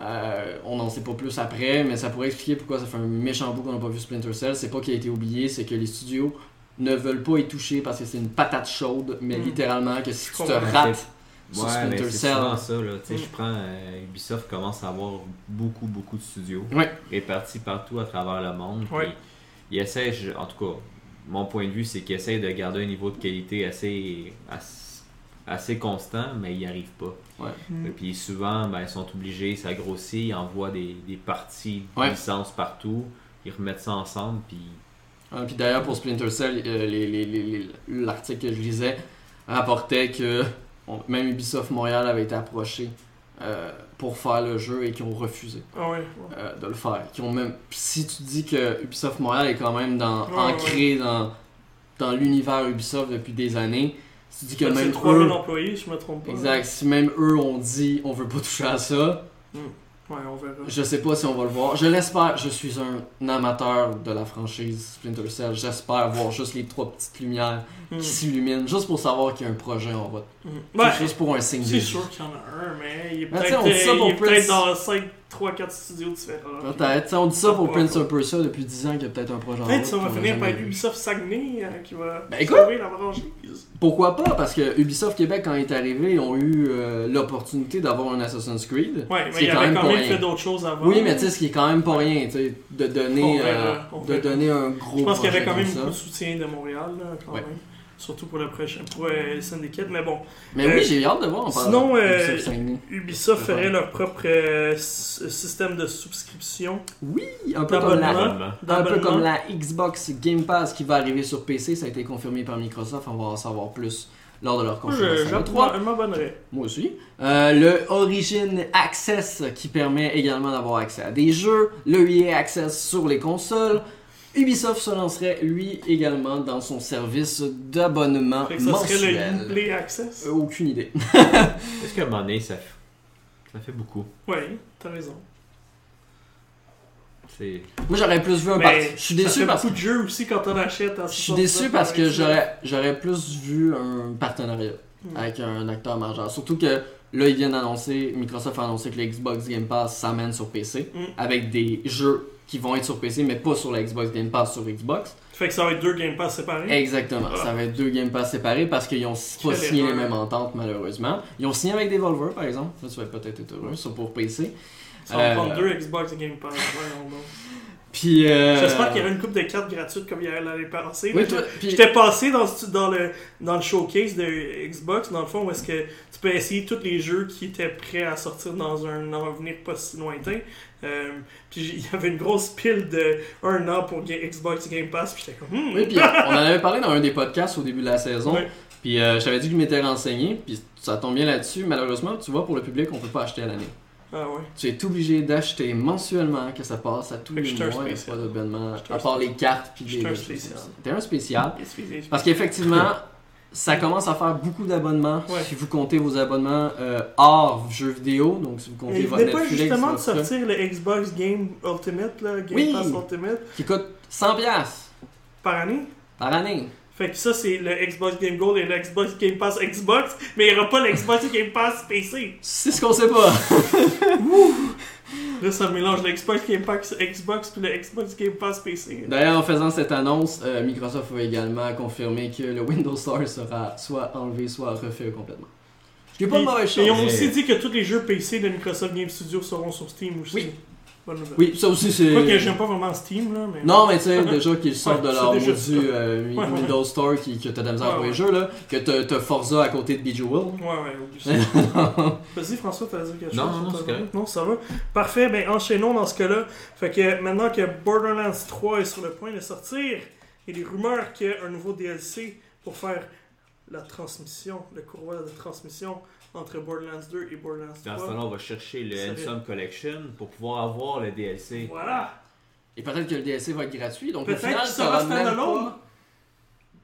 Euh, on n'en sait pas plus après, mais ça pourrait expliquer pourquoi ça fait un méchant bout qu'on n'a pas vu Splinter Cell. C'est pas qu'il a été oublié, c'est que les studios ne veulent pas y toucher parce que c'est une patate chaude, mais Mm. littéralement que si tu te rates sur Ouais, Splinter c'est Cell, souvent ça, là. Tu sais, Mm. je prends... euh, Ubisoft commence à avoir beaucoup, beaucoup de studios. Ouais. Répartis partout à travers le monde. Ouais. puis Ils essaient, je- en tout cas, mon point de vue, c'est qu'ils essaient de garder un niveau de qualité assez... assez assez constant, mais ils n'y arrivent pas. Mhm. Et puis souvent, ben, ils sont obligés, ça grossit, ils envoient des, des parties de Ouais. licence partout, ils remettent ça ensemble, puis Ah, puis d'ailleurs, pour Splinter Cell, euh, les- les- les- les- l'article que je lisais rapportait que on- même Ubisoft Montréal avait été approché euh, pour faire le jeu et qui ont refusé Ah ouais. ouais. euh, de le faire. Qui ont même, si tu dis que Ubisoft Montréal est quand même dans, Ouais, ancré dans, dans l'univers Ubisoft depuis des années, si tu dis que même 3000 eux, employés, je me trompe pas. exact, si même eux ont dit on veut pas toucher à ça, Ouais, on verra. je sais pas si on va le voir. Je l'espère. Je suis un amateur de la franchise Splinter Cell. J'espère voir juste les trois petites lumières qui s'illuminent, juste pour savoir qu'il y a un projet en route. Mhm. Ouais, juste pour un signe c'est sûr qu'il y en a un, mais il est peut-être dit peut-être dans 5, 3, 4 studios différents. Peut-être. On dit ça pour. Prince of Persia depuis 10 ans qu'il y a peut-être un projet. Peut-être ça va finir par. Ubisoft Saguenay euh, qui va Ben, sauver la franchise. Pourquoi pas Parce que Ubisoft Québec, quand il est arrivé, ils ont eu euh, l'opportunité d'avoir un Assassin's Creed. Ouais, mais il quand avait même quand même fait d'autres choses avant. Oui, mais tu sais, ce qui est quand même pas rien, tu sais, de donner, verra, euh, de donner un gros Je pense qu'il y avait quand même beaucoup de soutien de Montréal Montréal, là, quand Ouais. même. Surtout pour le prochain, pour euh, Syndicate. Mais bon, Mais Euh, oui, j'ai hâte de voir en sinon, euh, Ubisoft ferait leur propre euh, système de subscription. Oui, un peu comme la. Un peu comme la Xbox Game Pass qui va arriver sur PC, ça a été confirmé par Microsoft, on va en savoir plus lors de leur conférence. je- à j'app- l'E3. je m'abonnerais. Moi aussi. Euh, le Origin Access qui permet également d'avoir accès à des jeux. Le EA Access sur les consoles. Ubisoft se lancerait lui également dans son service d'abonnement que ça serait le mensuel. Uplay Access? Euh, aucune idée. Est-ce qu'à un moment donné, ça, f- ça fait beaucoup? Oui, t'as raison. C'est. Moi j'aurais plus vu un parti. Je suis déçu parce que beaucoup de jeux aussi quand on achète. je suis 79, déçu parce que 99. j'aurais j'aurais plus vu un partenariat. Hmm. avec un acteur majeur. Surtout que là, ils viennent d'annoncer, Microsoft a annoncé que le Xbox Game Pass s'amène sur PC Mm. avec des jeux qui vont être sur PC mais pas sur la Xbox Game Pass sur Xbox. Fait que ça va être deux Game Pass séparés? Exactement. Ah. Ça va être deux Game Pass séparés parce qu'ils ont pas signé les mêmes ententes malheureusement. Ils ont signé avec Devolver par exemple. Là, tu vas peut-être être heureux, ça pour PC. Ça va Euh, prendre deux Xbox Game Pass. Puis. euh, J'espère qu'il y aura une coupe de cartes gratuites comme il y avait l'année passée. Oui, puis- J'étais passé dans, ce- dans, le, dans le showcase de Xbox, dans le fond, où est-ce que tu peux essayer tous les jeux qui étaient prêts à sortir dans un avenir pas si lointain. Euh, puis il y avait une grosse pile de un an pour Xbox Game Pass, puis j'étais comme, hmm. Oui, puis on en avait parlé dans un des podcasts au début de la saison. Puis euh, je t'avais dit que je m'étais renseigné, puis ça tombe bien là-dessus. Malheureusement, tu vois, pour le public, on peut pas acheter à l'année. Ah ouais. Tu es obligé d'acheter mensuellement que ça passe à tous les mois, il y a spécial. pas d'abonnement, à part les cartes puis les un spécial. T'es un spécial. Parce qu'effectivement, ça commence à faire beaucoup d'abonnements Ouais. si vous comptez vos abonnements euh, hors jeux vidéo. Donc si vous comptez il votre venait pas Netflix, justement de sortir le Xbox Game Ultimate, là, Game Oui. Pass Ultimate, qui coûte 100$ piastres par année? par année. Fait que ça, c'est le Xbox Game Gold et le Xbox Game Pass Xbox, mais il n'y aura pas le Xbox Game Pass PC. C'est ce qu'on sait pas. Là, ça mélange le Xbox Game Pass Xbox puis le Xbox Game Pass PC. D'ailleurs, en faisant cette annonce, euh, Microsoft va également confirmer que le Windows Store sera soit enlevé, soit refait complètement. Pas de mauvaise Et ils chose. ont aussi dit que tous les jeux PC de Microsoft Game Studios seront sur Steam aussi. Oui. Bonne nouvelle. Oui, ça aussi c'est. Quoique j'aime pas vraiment Steam, là, mais... Non, mais tu sais, déjà qu'ils sortent Ouais, de leur déjà maudit euh, Ouais, ouais. Windows Store qui, que t'as de la misère Ouais, pour les ouais. jeux, là, que t'as Forza à côté de Bejeweled. Ouais, ouais, ça. Vas-y, François, t'as dit quelque chose? Non, non, non, correct. Non, ça va. Parfait, ben enchaînons dans ce cas-là. Fait que maintenant que Borderlands 3 est sur le point de sortir, il y a des rumeurs qu'il y a un nouveau DLC pour faire la transmission, le courroie de transmission entre Borderlands 2 et Borderlands Dans ce 3. temps-là, on va chercher le Handsome Collection pour pouvoir avoir le DLC. Voilà! Et peut-être que le DLC va être gratuit, donc Peut-être final, ça sera va même standalone. pas...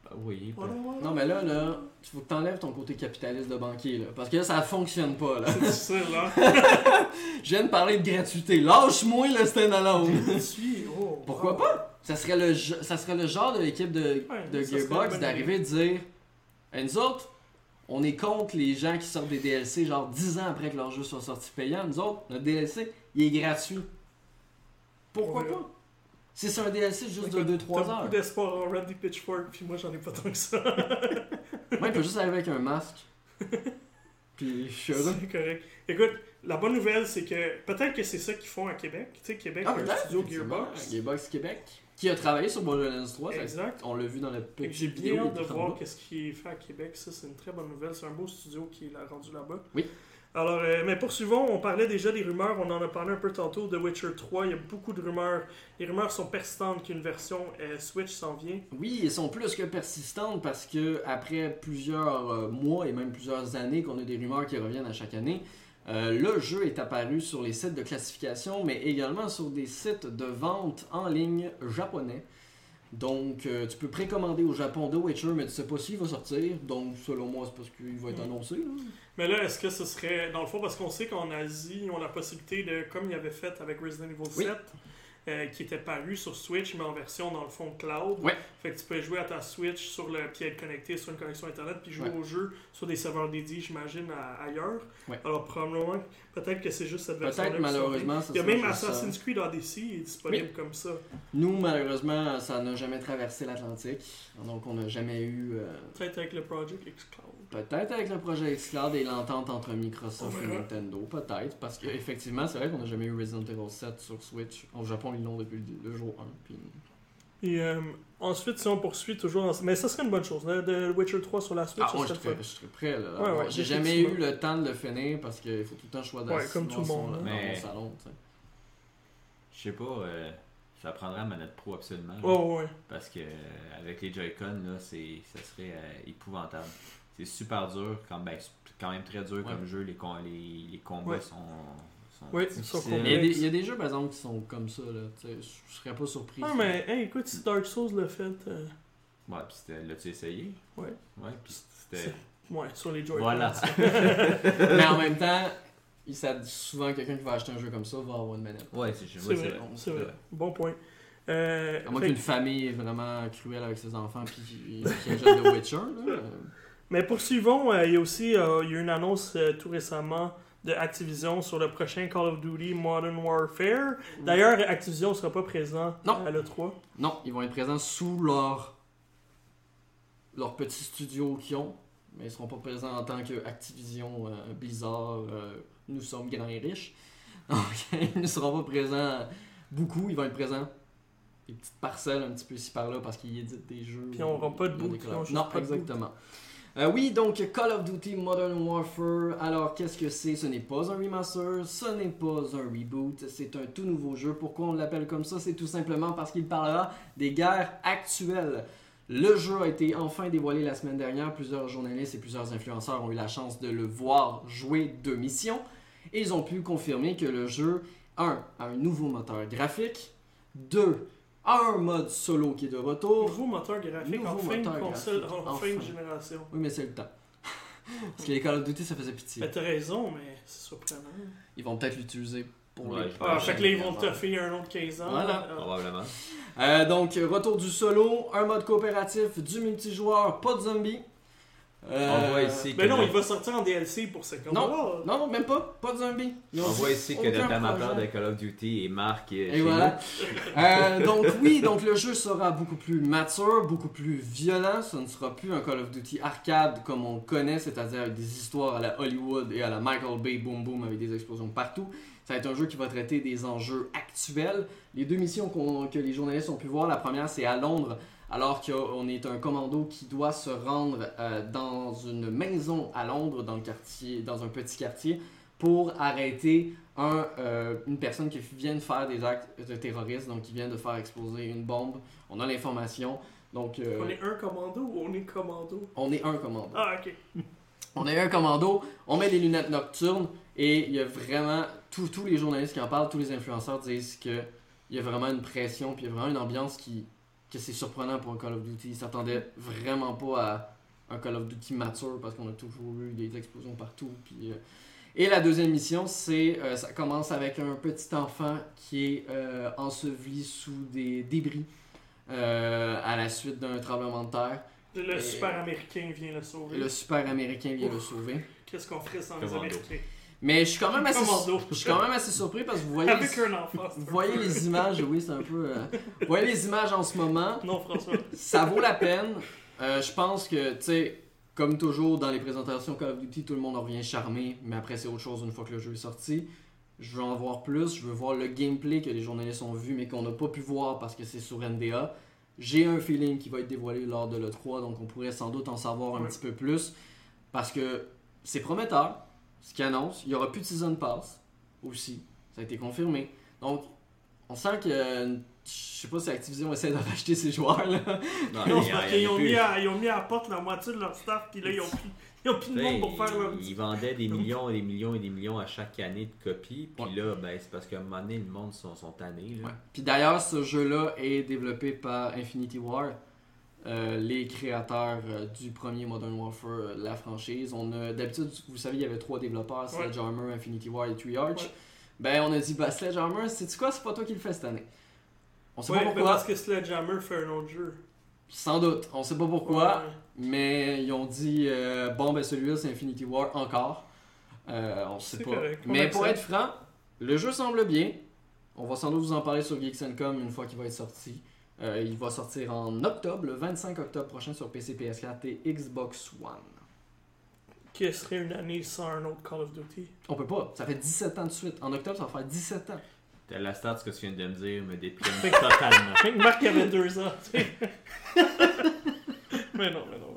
Ah oui. Voilà, voilà. Non, mais là, là, il faut que t'enlèves ton côté capitaliste de banquier, là, parce que là, ça fonctionne pas, là. C'est difficile, là. Je viens de parler de gratuité. Lâche-moi le standalone. Je suis, oh, Pourquoi wow. pas? Ça serait le, ça serait le genre de l'équipe de, Ouais, de Gearbox d'arriver et de dire Hey, nous autres, on est contre les gens qui sortent des DLC genre 10 ans après que leur jeu soit sorti payant. Nous autres, notre DLC, il est gratuit. Pourquoi Ouais. pas? Si c'est un DLC juste de Écoute, 2-3 T'as heures. beaucoup d'espoir en Randy Pitchfork, puis moi j'en ai pas tant que ça. Moi, il peut juste arriver avec un masque. Puis je suis heureux. C'est correct. Écoute, la bonne nouvelle, c'est que peut-être que c'est ça qu'ils font à Québec. Tu sais, Québec, Ah, un studio. Gearbox. Gearbox Québec. Qui a travaillé sur Borderlands 3. ça- Exact. On l'a vu dans la petite J'ai bien hâte de voir qu'est-ce qui est fait à Québec. Ça, c'est une très bonne nouvelle. C'est un beau studio qui l'a rendu là-bas. Oui. Alors, euh, mais poursuivons. On parlait déjà des rumeurs. On en a parlé un peu tantôt de Witcher 3. Il y a beaucoup de rumeurs. Les rumeurs sont persistantes qu'une version euh, Switch s'en vient. Oui, elles sont plus que persistantes parce que après plusieurs euh, mois et même plusieurs années qu'on a des rumeurs qui reviennent à chaque année, euh, le jeu est apparu sur les sites de classification, mais également sur des sites de vente en ligne japonais. Donc, euh, tu peux précommander au Japon The Witcher, mais tu sais pas s'il va sortir. Donc, selon moi, c'est parce qu'il va être Mm. annoncé. là. Mais là, est-ce que ce serait. Dans le fond, parce qu'on sait qu'en Asie, ils ont la possibilité de. Comme ils avaient fait avec Resident Evil 7, Oui. Euh, qui était paru sur Switch, mais en version, dans le fond, cloud. Ouais. Fait que tu peux jouer à ta Switch sur le, puis être connecté sur une connexion Internet, puis jouer Ouais. au jeu sur des serveurs dédiés, j'imagine, ailleurs. Ouais. Alors, probablement, peut-être que c'est juste cette version Peut-être, malheureusement, ça Il y a même ça. Assassin's Creed Odyssey est disponible comme ça. Nous, malheureusement, ça n'a jamais traversé l'Atlantique. Donc, on n'a jamais eu. euh, Peut-être avec le Project X Cloud. Peut-être avec le projet xCloud et l'entente entre Microsoft et. Nintendo, peut-être, parce qu'effectivement, c'est vrai qu'on n'a jamais eu Resident Evil 7 sur Switch. Au Japon, ils l'ont depuis le le jour 1. Puis... Et euh, ensuite, si on poursuit toujours. en- Mais ça serait une bonne chose. là, de Witcher 3 sur la Switch, Ah, ça moi, je serait le serais, fun. je serais prêt. Là. Ouais, ouais, J'ai jamais eu le temps de le finir parce qu'il faut tout le temps Ouais, comme tout le monde, son- dans mon salon. Je sais pas, euh, ça prendrait la manette pro absolument. là. Ouais, ouais, ouais. Parce que euh, avec les Joy-Con, là, c'est, ça serait euh, épouvantable. C'est super dur, quand, ben, c'est quand même très dur Ouais. comme jeu. Les, les, les combats Ouais. sont, Mais il y, a des, il y a des jeux, par exemple, qui sont comme ça. Là, je serais pas surpris. Ah, mais hey, écoute, si Dark Souls l'a fait. euh, Ouais, puis c'était, l'as-tu essayé? Ouais. Ouais, puis c'était. Ouais, sur les Joy-Con. Voilà. mais en même temps, il souvent quelqu'un qui va acheter un jeu comme ça va avoir une manette. Ouais, c'est, vrai, vrai. c'est vrai. Bon point. Euh, À moins fait- qu'une famille est vraiment cruelle avec ses enfants puis qui achète The Witcher. Là, euh, Mais poursuivons, euh, il y a aussi euh, il y a eu une annonce euh, tout récemment de Activision sur le prochain Call of Duty Modern Warfare. D'ailleurs, Activision ne sera pas présent Non. à l'E3. Non, ils vont être présents sous leur, leur petit studio qu'ils ont, mais ils seront pas présents en tant que Activision, euh, Blizzard, euh, nous sommes grands et riches. Donc, ils ne seront pas présents beaucoup, ils vont être présents des petites parcelles un petit peu ici par là parce qu'ils éditent des jeux. Puis on aura pas de juste Non, pas de exactement. Euh, oui, donc Call of Duty Modern Warfare. Alors, qu'est-ce que c'est? Ce n'est pas un remaster, ce n'est pas un reboot, c'est un tout nouveau jeu. Pourquoi on l'appelle comme ça? C'est tout simplement parce qu'il parlera des guerres actuelles. Le jeu a été enfin dévoilé la semaine dernière. Plusieurs journalistes et plusieurs influenceurs ont eu la chance de le voir jouer deux missions. Et ils ont pu confirmer que le jeu, 1, a un nouveau moteur graphique, 2, a un mode solo qui est de retour, Nouveau moteur graphique Nouveau en fin de moteur console, graphique, en fin de génération. Oui, mais c'est le temps. Parce que les Call of Duty, ça faisait pitié. Mais t'as raison, mais c'est surprenant. Ils vont peut-être l'utiliser pour Ouais, les. Ah, fait que là, ils vont te faire un autre 15 ans. Voilà. Probablement. Euh, donc, retour du solo, un mode coopératif, du multijoueur, pas de zombies. Euh, On voit ici que Mais non, le- il va sortir en DLC pour 50 Non. dollars. Non, non, même pas. Pas de zombies. Voit ici que notre amateur de Call of Duty est Marc euh, Et voilà. Euh, donc oui, donc le jeu sera beaucoup plus mature, beaucoup plus violent. Ce ne sera plus un Call of Duty arcade comme on le connaît, c'est-à-dire avec des histoires à la Hollywood et à la Michael Bay Boom Boom avec des explosions partout. Ça va être un jeu qui va traiter des enjeux actuels. Les deux missions que les journalistes ont pu voir, la première c'est à Londres, alors qu'on est un commando qui doit se rendre euh, dans une maison à Londres, dans le quartier, dans un petit quartier, pour arrêter un, euh, une personne qui vient de faire des actes de terrorisme, donc qui vient de faire exploser une bombe. On a l'information, donc euh, On est un commando ou on est commando? on est un commando. Ah, ok. On est un commando, on met des lunettes nocturnes et il y a vraiment tous les journalistes qui en parlent, tous les influenceurs disent que il y a vraiment une pression puis il y a vraiment une ambiance qui que c'est surprenant pour un Call of Duty. Ils s'attendaient vraiment pas à un Call of Duty mature parce qu'on a toujours eu des explosions partout. Puis, euh, Et la deuxième mission, c'est euh, ça commence avec un petit enfant qui est euh, enseveli sous des débris euh, à la suite d'un tremblement de terre. Le Et- super américain vient le sauver. Le super américain vient le sauver. Qu'est-ce qu'on ferait sans les américains? Mais je suis quand même assez, je suis quand même assez surpris parce que vous voyez, Avec un enfant. c'est vous un voyez les images, oui, c'est un peu. euh, vous voyez les images en ce moment, Non, François. ça vaut la peine. Euh, je pense que, tu sais, comme toujours dans les présentations Call of Duty, tout le monde en revient charmé, mais après c'est autre chose une fois que le jeu est sorti. Je veux en voir plus, je veux voir le gameplay que les journalistes ont vu mais qu'on n'a pas pu voir parce que c'est sur NDA. J'ai un feeling qui va être dévoilé lors de l'E3, donc on pourrait sans doute en savoir un Ouais. petit peu plus parce que c'est prometteur, ce qui annonce. Il y aura plus de Season Pass aussi, ça a été confirmé. Donc on sent que, euh, je sais pas si Activision essaie de racheter ses joueurs là. Non, y parce y ont, plus. mis à- ils ont mis à la porte la moitié de leur staff, puis là, ils ont pris, ils ont pris de monde pour faire leur Ils, vendaient des millions et des millions et des millions à chaque année de copies. Puis là, ben, c'est parce qu'à un moment donné, le monde sont, sont tannés. Là. Ouais. Puis d'ailleurs, ce jeu-là est développé par Infinity War, euh, les créateurs euh, du premier Modern Warfare, euh, la franchise. On a d'habitude, vous savez, il y avait trois développeurs, Ouais. Sledgehammer, Infinity War et Tree Arch. Ouais. Ben, on a dit, bah, Sledgehammer, c'est quoi, c'est pas toi qui le fais cette année. On sait Ouais, pas mais pourquoi. parce que Sledgehammer fait un autre jeu. Sans doute, on sait pas pourquoi. Mais ils ont dit, bon, ben celui-là, c'est Infinity War encore. On sait pas. correct, Mais pour être franc, le jeu semble bien. On va sans doute vous en parler sur Geeks Com une fois qu'il va être sorti. Euh, il va sortir en octobre, le 25 octobre prochain sur PC, PS4 et Xbox One. Qui serait une année sans un autre Call of Duty? On peut pas, ça fait 17 ans de suite. En octobre, ça va faire 17 ans. T'as la stat, ce que tu viens de me dire me déprime totalement. Fait que Marc avait deux ans, tu sais. mais non, mais non.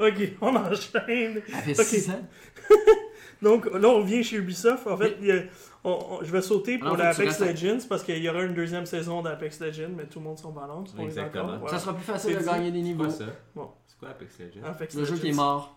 Ok, on enchaîne. Elle fait Ok. 6 ans. Donc là, on vient chez Ubisoft. En fait, il y a- on- on- je vais sauter pour Alors, faut la que tu Apex restes Legends parce qu'il y aura une deuxième saison d'Apex Legends, mais tout le monde s'en balance. Exactement. d'accord, Ça voilà. sera plus facile C'est de gagner des C'est niveaux. quoi ça? Bon. C'est quoi Apex Legends? Apex Le jeu qui est mort.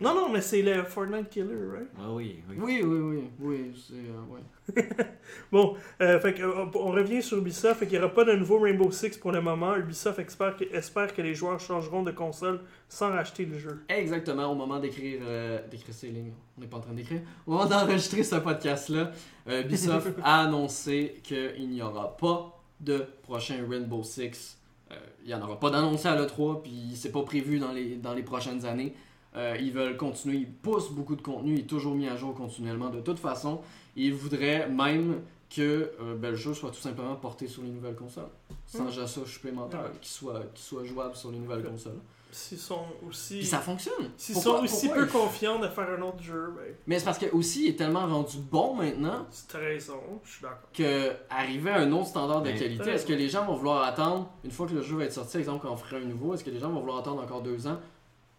Non, non, mais c'est le Fortnite Killer, right? Ah oui, oui. Oui, oui, oui. Oui, c'est. euh, ouais. Bon, euh, fait que, euh, on revient sur Ubisoft. Fait qu'il n'y aura pas de nouveau Rainbow Six pour le moment. Ubisoft espère que, espère que les joueurs changeront de console sans racheter le jeu. Exactement, au moment d'écrire euh, d'écrire ces lignes, on n'est pas en train d'écrire. Au moment d'enregistrer ce podcast-là, euh, Ubisoft a annoncé qu'il n'y aura pas de prochain Rainbow Six. Euh, il n'y en aura pas d'annoncé à l'E3, puis c'est pas prévu dans les, dans les prochaines années. Euh, ils veulent continuer, ils poussent beaucoup de contenu, il est toujours mis à jour continuellement de toute façon. Ils voudraient même que euh, ben, le jeu soit tout simplement porté sur les nouvelles consoles, sans Mm. achat supplémentaire, Ouais. qu'il soit, qu'il soit jouable sur les nouvelles consoles. S'ils sont aussi. Puis ça fonctionne. S'ils sont aussi pourquoi peu ils- confiants de faire un autre jeu, ben, Mais c'est parce que aussi il est tellement rendu bon maintenant c'est raison, je suis d'accord. que arriver à un autre standard de qualité, est-ce que les gens vont vouloir attendre une fois que le jeu va être sorti, exemple quand on ferait un nouveau, est-ce que les gens vont vouloir attendre encore deux ans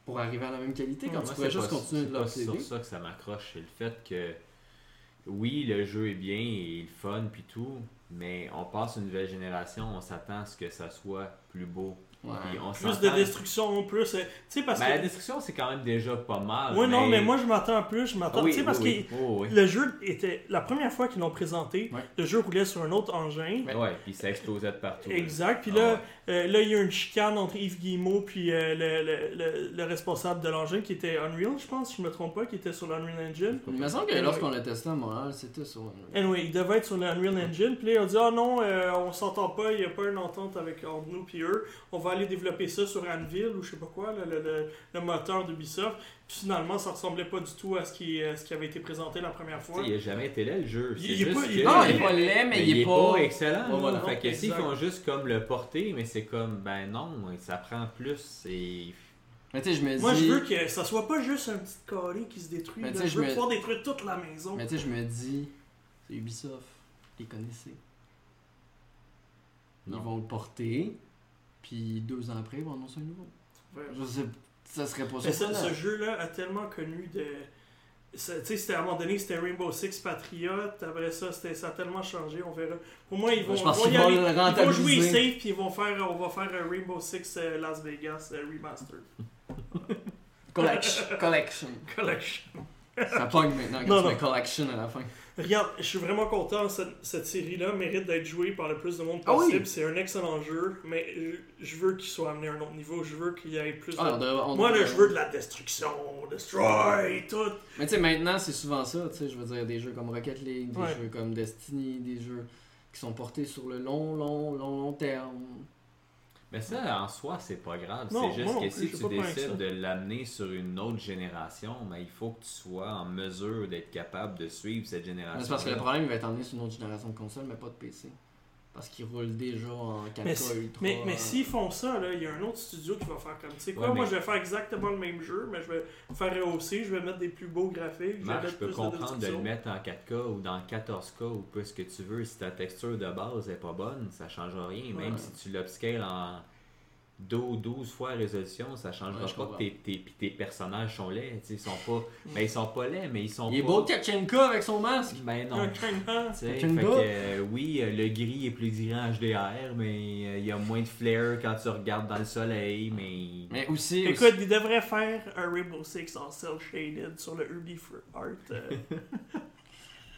pour arriver à la même qualité quand Moi, tu pourrais c'est juste pas- continuer de c'est pas l'obséder sur ça que ça m'accroche. C'est le fait que, oui, le jeu est bien et le fun puis tout, mais on passe une nouvelle génération, on s'attend à ce que ça soit plus beau. Ouais. On Plus de destruction, plus. euh, Tu sais, parce Ben, la que. destruction, c'est quand même déjà pas mal. Ouais, non, mais moi je m'attends à plus. Je m'attends. Oui, tu sais, parce oui, que oui. Oh, oui. le jeu était. La première fois qu'ils l'ont présenté, le jeu roulait sur un autre engin. Ouais, puis ça explosait de partout. Exact. Puis Ah là, ouais. euh, là, il y a eu une chicane entre Yves Guillemot puis euh, le, le, le, le responsable de l'engin qui était Unreal, je pense, si je me trompe pas, qui était sur l'Unreal Engine. Il me semble que lorsqu'on l'a testé à Montréal, c'était sur un- Anyway, il devait être sur l'Unreal Engine. Puis là, ils ont dit Ah non, euh, on s'entend pas, il n'y a pas une entente avec entre nous puis eux. On va aller développer ça sur Anvil ou je sais pas quoi, le, le, le, le moteur d'Ubisoft. Puis finalement, ça ressemblait pas du tout à ce qui, ce qui avait été présenté la première fois. il a jamais été là le jeu. Il- C'est il est pas- il que- Non, pas- il est pas laid, mais Mais il est pas. excellent. Là. voilà. Fait que s'ils font juste comme le porter, mais c'est comme, ben non, ça prend plus et. Mais tu sais, je me dis. Moi, je veux que ça soit pas juste un petit carré qui se détruit. Mais là. tu sais, Je veux me- pouvoir détruire toute la maison. Mais tu sais, je me dis, c'est Ubisoft, les connaissez. Ils Non. vont le porter, puis deux ans après, ils vont annoncer un nouveau. Ouais. Je sais, ça serait pas Mais ce, jeu-là a tellement connu de. ça- Tu sais, c'était à un moment donné, c'était Rainbow Six Patriot. Après ça, ça a tellement changé. On verra. Pour moi, ils vont, Je pense ils vont qu'ils y vont aller. le Ils vont jouer safe, puis ils vont faire, on va faire un Rainbow Six euh, Las Vegas euh, Remastered Collection. Collection. Collection. Ça pogne maintenant quand Non, tu non. mets collection à la fin. Regarde, je suis vraiment content. Cette, cette série-là mérite d'être jouée par le plus de monde Ah oui. possible. C'est un excellent jeu, mais je, veux qu'il soit amené à un autre niveau. Je veux qu'il y ait plus de. Ah, on devrait- on Moi, là, je veux de la destruction, destroy, tout. Mais tu sais, maintenant, c'est souvent ça. Tu sais, je veux dire, des jeux comme Rocket League, des Ouais. jeux comme Destiny, des jeux qui sont portés sur le long, long, long, long terme. Mais ça, en soi, c'est pas grave. C'est juste non que si tu décides de l'amener sur une autre génération, ben, il faut que tu sois en mesure d'être capable de suivre cette Mais génération. C'est parce que le problème, il va être emmené sur une autre génération de consoles, mais pas de PC. Parce qu'ils roulent déjà en 4K Mais, si- Ultra. mais, mais s'ils font ça, là, il y a un autre studio qui va faire comme, tu sais quoi, Ouais, moi mais- je vais faire exactement le même jeu, mais je vais faire rehausser, je vais mettre des plus beaux graphiques, je vais Marc, mettre je peux plus comprendre de le mettre en 4K ou dans 14K ou plus ce que tu veux. Si ta texture de base est pas bonne, ça change rien. Même Ouais. si tu l'upscales en 12, 12 fois résolution, ça changera Ouais, je pas que tes, tes, puis tes personnages sont laids. Ils sont pas. Mais ils sont pas laids, mais ils sont Il est beau Kachenka avec son masque. Ben non. Fait que, euh, oui, euh, le gris est plus gris en HDR, mais euh, il y a moins de flair quand tu regardes dans le soleil, mais... Mais aussi. Écoute, ils devraient faire un Rainbow Six en cell shaded sur le Ubi for Art. euh.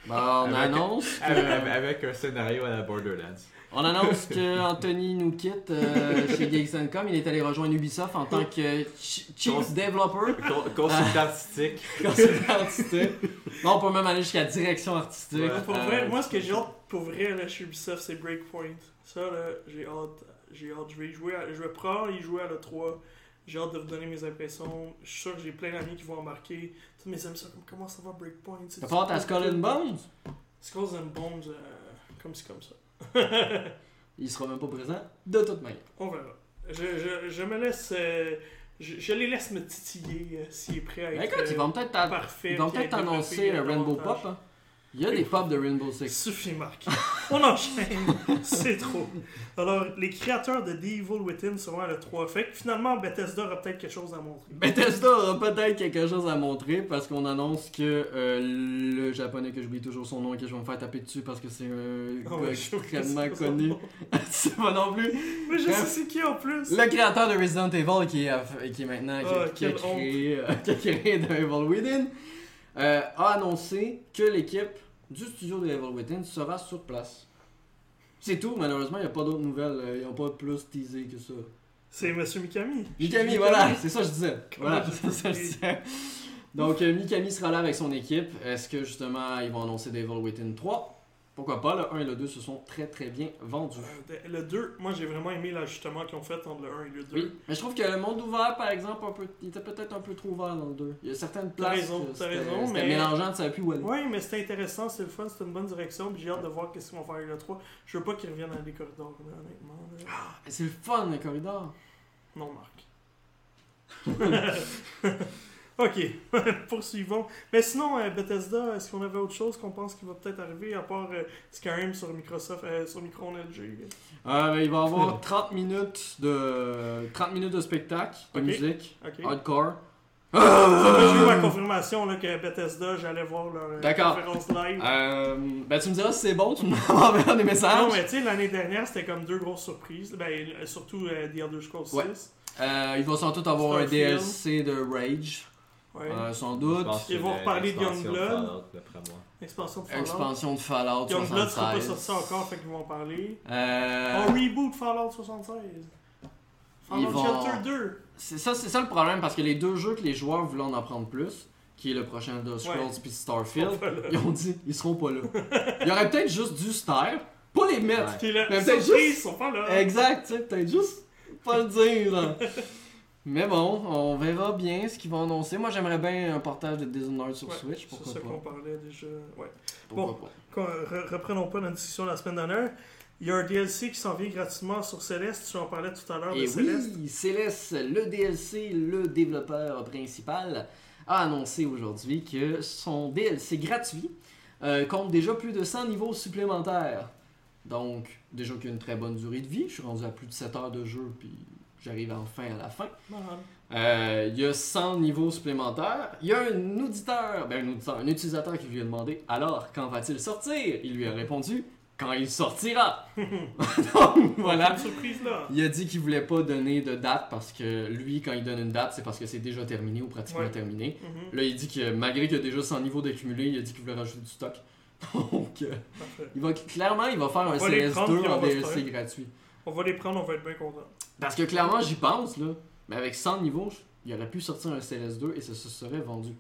Bah, on Avec- annonce que, Avec, avec un scénario à la Borderlands. On annonce que Anthony nous quitte euh, chez Geeks.com. Il est allé rejoindre Ubisoft en tant que ch- Chief Developer. Con- Consultant artistique. consultant artistique. Non, on peut même aller jusqu'à direction artistique. Ouais. pour Euh, vrai, moi ce que j'ai hâte pour vrai là, chez Ubisoft, c'est Breakpoint. Ça là, j'ai hâte. J'ai hâte. Je vais y jouer. à- je vais prendre y jouer à l'E3. J'ai hâte de vous donner mes impressions. Je suis sûr que j'ai plein d'amis qui vont embarquer. Tous mes amis sont comme comment ça va Breakpoint? T'as hâte à Skull and Bones? Skulls and Bones, euh, comme c'est comme ça. Il sera même pas présent, de toute manière. On verra. Je, je, je me laisse. euh, je, je les laisse me titiller euh, s'il est prêt à Mais être écoute, ils euh, vont peut-être t'a- parfait. ils vont puis à peut-être être annoncer développé, un euh, Rainbow. Pop. hein. Il y a des pubs de Rainbow Six. Suffit, Marc. On enchaîne. C'est trop. Alors, les créateurs de The Evil Within seront à l'E3. Fait que finalement, Bethesda aura peut-être quelque chose à montrer. Bethesda aura peut-être quelque chose à montrer parce qu'on annonce que euh, le japonais que j'oublie toujours son nom et que je vais me faire taper dessus parce que c'est un Oh, ouais, extrêmement connu. c'est pas non plus. Mais je sais c'est qui en plus. Le créateur de Resident Evil qui est, qui est maintenant qui, Ah, qui a quelle créé, euh, qui a créé The Evil Within euh, a annoncé que l'équipe du studio de Evil Within sera sur place. C'est tout, malheureusement, il n'y a pas d'autres nouvelles. euh, Ils n'ont pas plus teasé que ça. C'est Monsieur Mikami. Mikami, voilà, c'est ça que je disais. Voilà, c'est ça que je disais. Donc, euh, Mikami sera là avec son équipe. Est-ce que justement ils vont annoncer Devil Within 3 Pourquoi pas, le 1 et le 2 se sont très très bien vendus. Euh, Le 2, moi j'ai vraiment aimé l'ajustement qu'ils ont fait entre le 1 et le 2. Oui, mais je trouve que le monde ouvert, par exemple, un peu, il était peut-être un peu trop ouvert dans le 2. Il y a certaines T'as places raison, t'as raison, c'était mais- mélangeant, tu savais plus où aller. Ouais, mais c'était intéressant, c'est le fun, c'était une bonne direction, puis j'ai hâte de voir qu'est-ce qu'ils vont faire avec le 3. Je veux pas qu'ils reviennent dans les corridors, là, honnêtement. là. Mais C'est le fun, le corridor. Non, Marc. ok, poursuivons. Mais sinon, euh, Bethesda, est-ce qu'on avait autre chose qu'on pense qui va peut-être arriver, à part euh, Skyrim sur Microsoft, euh, sur Micron LG Euh, il va y avoir 30 minutes de 30 minutes de spectacle, de Ok. musique, Ok. hardcore. J'ai eu ma confirmation là, que Bethesda, j'allais voir leur euh, conférence live. Euh, ben tu me diras si c'est bon, tu m'enverras des messages. Non, mais tu sais, l'année dernière, c'était comme deux grosses surprises. Ben, euh, surtout The Elder Scrolls 6. Ouais. Il va sans doute avoir un. DLC de Rage, Ouais. euh, sans doute. Ils vont reparler de Youngblood. Expansion de Fallout. Expansion de Fallout Youngblood sera pas 76. sorti encore, fait qu'ils vont en parler. Euh, On reboot Fallout 76. Fallout Ils vont- Shelter 2. c'est ça, c'est ça le problème parce que les deux jeux que les joueurs voulaient en apprendre plus, qui est le prochain de Scrolls puis Starfield, ils ont dit ils seront pas là. Il y aurait peut-être juste dû se taire, pas les mettre. Ouais. Mais peut-être juste- ils sont pas là. Exact, tu sais, peut-être juste pas le dire. Mais bon, on verra bien ce qu'ils vont annoncer. Moi, j'aimerais bien un portage de Dishonored sur Ouais, Switch, C'est ça qu'on parlait déjà. Ouais. Pourquoi Bon. pas. Re- reprenons pas notre discussion de la semaine dernière. Il y a un DLC qui s'en vient gratuitement sur Céleste. Tu en parlais tout à l'heure de Céleste. oui, Céleste, le DLC, le développeur principal, a annoncé aujourd'hui que son DLC gratuit euh, compte déjà plus de 100 niveaux supplémentaires. Donc, déjà qu'il y a une très bonne durée de vie. Je suis rendu à plus de 7 heures de jeu, puis j'arrive enfin à la fin. Euh, il y a 100 niveaux supplémentaires. Il y a un auditeur, ben un auditeur, un utilisateur qui lui a demandé alors quand va-t-il sortir Il lui a répondu quand il sortira. Donc voilà. Surprise là. Il a dit qu'il voulait pas donner de date parce que lui, quand il donne une date, c'est parce que c'est déjà terminé ou pratiquement Ouais. terminé. Mhm, Là, il dit que malgré qu'il y a déjà 100 niveaux d'accumulé, il a dit qu'il voulait rajouter du stock. Donc, euh, il va clairement, il va faire un va les prendre, CS2 puis on en DLC gratuit. On va les prendre, on va être bien contents. Parce que clairement, j'y pense là. Mais avec 100 niveaux, il aurait pu sortir un CLS2 et ça se serait vendu.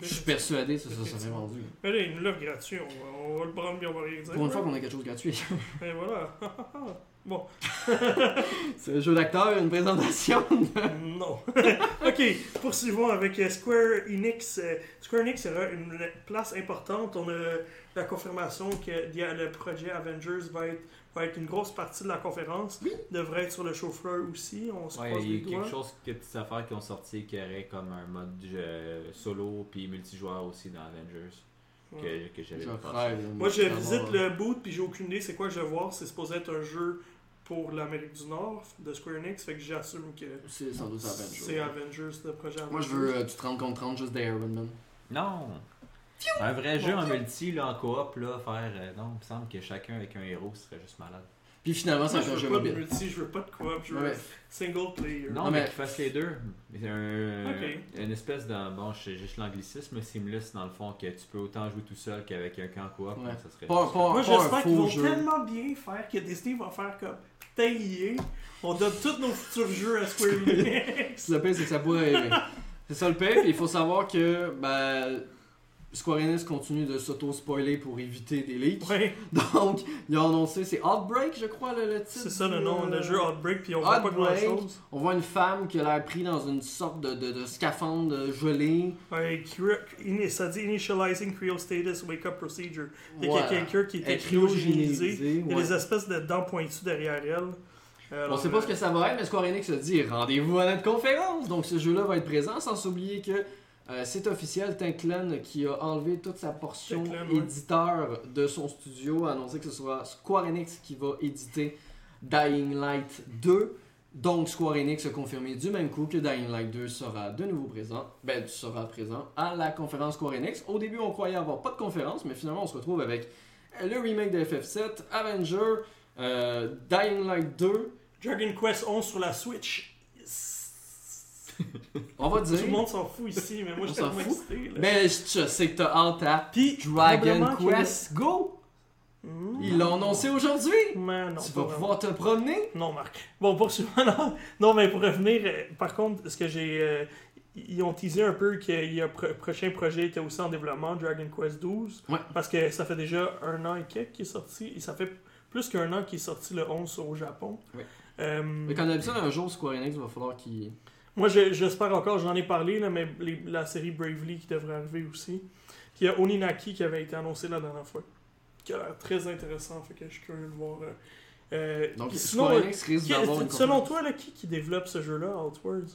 Je suis persuadé que ça se serait vendu. Mais là, il nous l'offre gratuit, on va, on va le prendre puis on va rien dire. Pour une fois qu'on a quelque chose de gratuit. Et voilà. bon, c'est un jeu d'acteur, une présentation. non. ok, poursuivons avec euh, Square Enix. Euh, Square Enix aura une place importante. On a la confirmation que le projet Avengers va être, va être une grosse partie de la conférence. Devrait être sur le chauffeur aussi. On se Ouais, croise il y a quelque doigts. chose, quelques petites affaires qui ont sorti qui aurait comme un mode euh, solo puis multijoueur aussi dans Avengers Ouais. que, que j'avais. Moi, je visite le boot puis j'ai aucune idée c'est quoi je vais voir. C'est supposé être un jeu pour l'Amérique du Nord de Square Enix. Fait que j'assume que C'est sans doute c'est Avengers. Le projet Avengers. Moi, je veux, euh, tu te rends compte 30 juste des Iron Man. Non! Un vrai jeu en multi, là, en coop, là, faire. euh, non, il me semble que chacun avec un héros serait juste malade. Puis finalement, c'est Moi, je un veux jeu pas de mobile. multi, je veux pas de coop, je veux Ouais, single player. Non, mais mais- qu'ils fassent les deux. C'est un, Ok. une espèce de. Bon, je sais juste l'anglicisme, mais seamless dans le fond, que tu peux autant jouer tout seul qu'avec quelqu'un en coop. Ouais. donc ça serait. Pas, pas, Moi, pas un j'espère qu'ils faux vont jeu. tellement bien faire que Disney va faire comme taillé. On donne tous nos futurs jeux à Square Enix. Le pire, c'est que ça pourrait. C'est ça le pire, puis il faut savoir que ben, Square Enix continue de s'auto-spoiler pour éviter des leaks. ouais, Donc, ils ont annoncé, c'est Outbreak, je crois, le, le titre. c'est ça le nom, euh, le jeu Outbreak, puis on voit pas grand Outbreak. chose. On voit une femme qui a l'air prise dans une sorte de, de, de scaphandre gelé. Ouais, ça dit Initializing Cryostatus Wake Up Procedure. Il y a Voilà. quelqu'un qui était cryogénisé. Il y a des espèces de dents pointues derrière elle. Euh, On alors, sait pas euh, ce que ça va être, mais Square Enix a dit rendez-vous à notre conférence. Donc ce jeu-là va être présent, sans s'oublier que Euh, c'est officiel, Tinklen qui a enlevé toute sa portion Tinklen, ouais. éditeur de son studio a annoncé que ce sera Square Enix qui va éditer Dying Light 2. Donc Square Enix a confirmé du même coup que Dying Light 2 sera de nouveau présent, ben sera présent à la conférence Square Enix. Au début on croyait avoir pas de conférence, mais finalement on se retrouve avec le remake de FF7, Avenger, euh, Dying Light 2. Dragon Quest 11 sur la Switch. On va Tout dire. le monde s'en fout ici, mais moi je suis tellement excité. là. Mais je sais que t'as hâte à Puis, Dragon que- Quest Go! Hmm. Ils l'ont annoncé aujourd'hui! Mais non, tu vas vraiment. pouvoir te promener? Non, Marc. Bon, poursuivant. Non, non mais pour revenir, euh, par contre, ce que j'ai. euh, ils ont teasé un peu qu'il y a le prochain projet était aussi en développement, Dragon Quest 12. Ouais. Parce que ça fait déjà un an et quelques qui est sorti. Et ça fait plus qu'un an qu'il est sorti le 11 au Japon. Ouais. Euh, Mais comme d'habitude, un jour, Square Enix va falloir qu'ils. Moi, je- j'espère encore, j'en ai parlé, là, mais les- la série Bravely qui devrait arriver aussi. Puis il y a Oninaki qui avait été annoncé la dernière fois. Qui a l'air très intéressant, fait que je suis curieux de voir. euh, euh, Donc, sinon, risque qui- selon toi, là, qui, qui développe ce jeu-là, Outwards?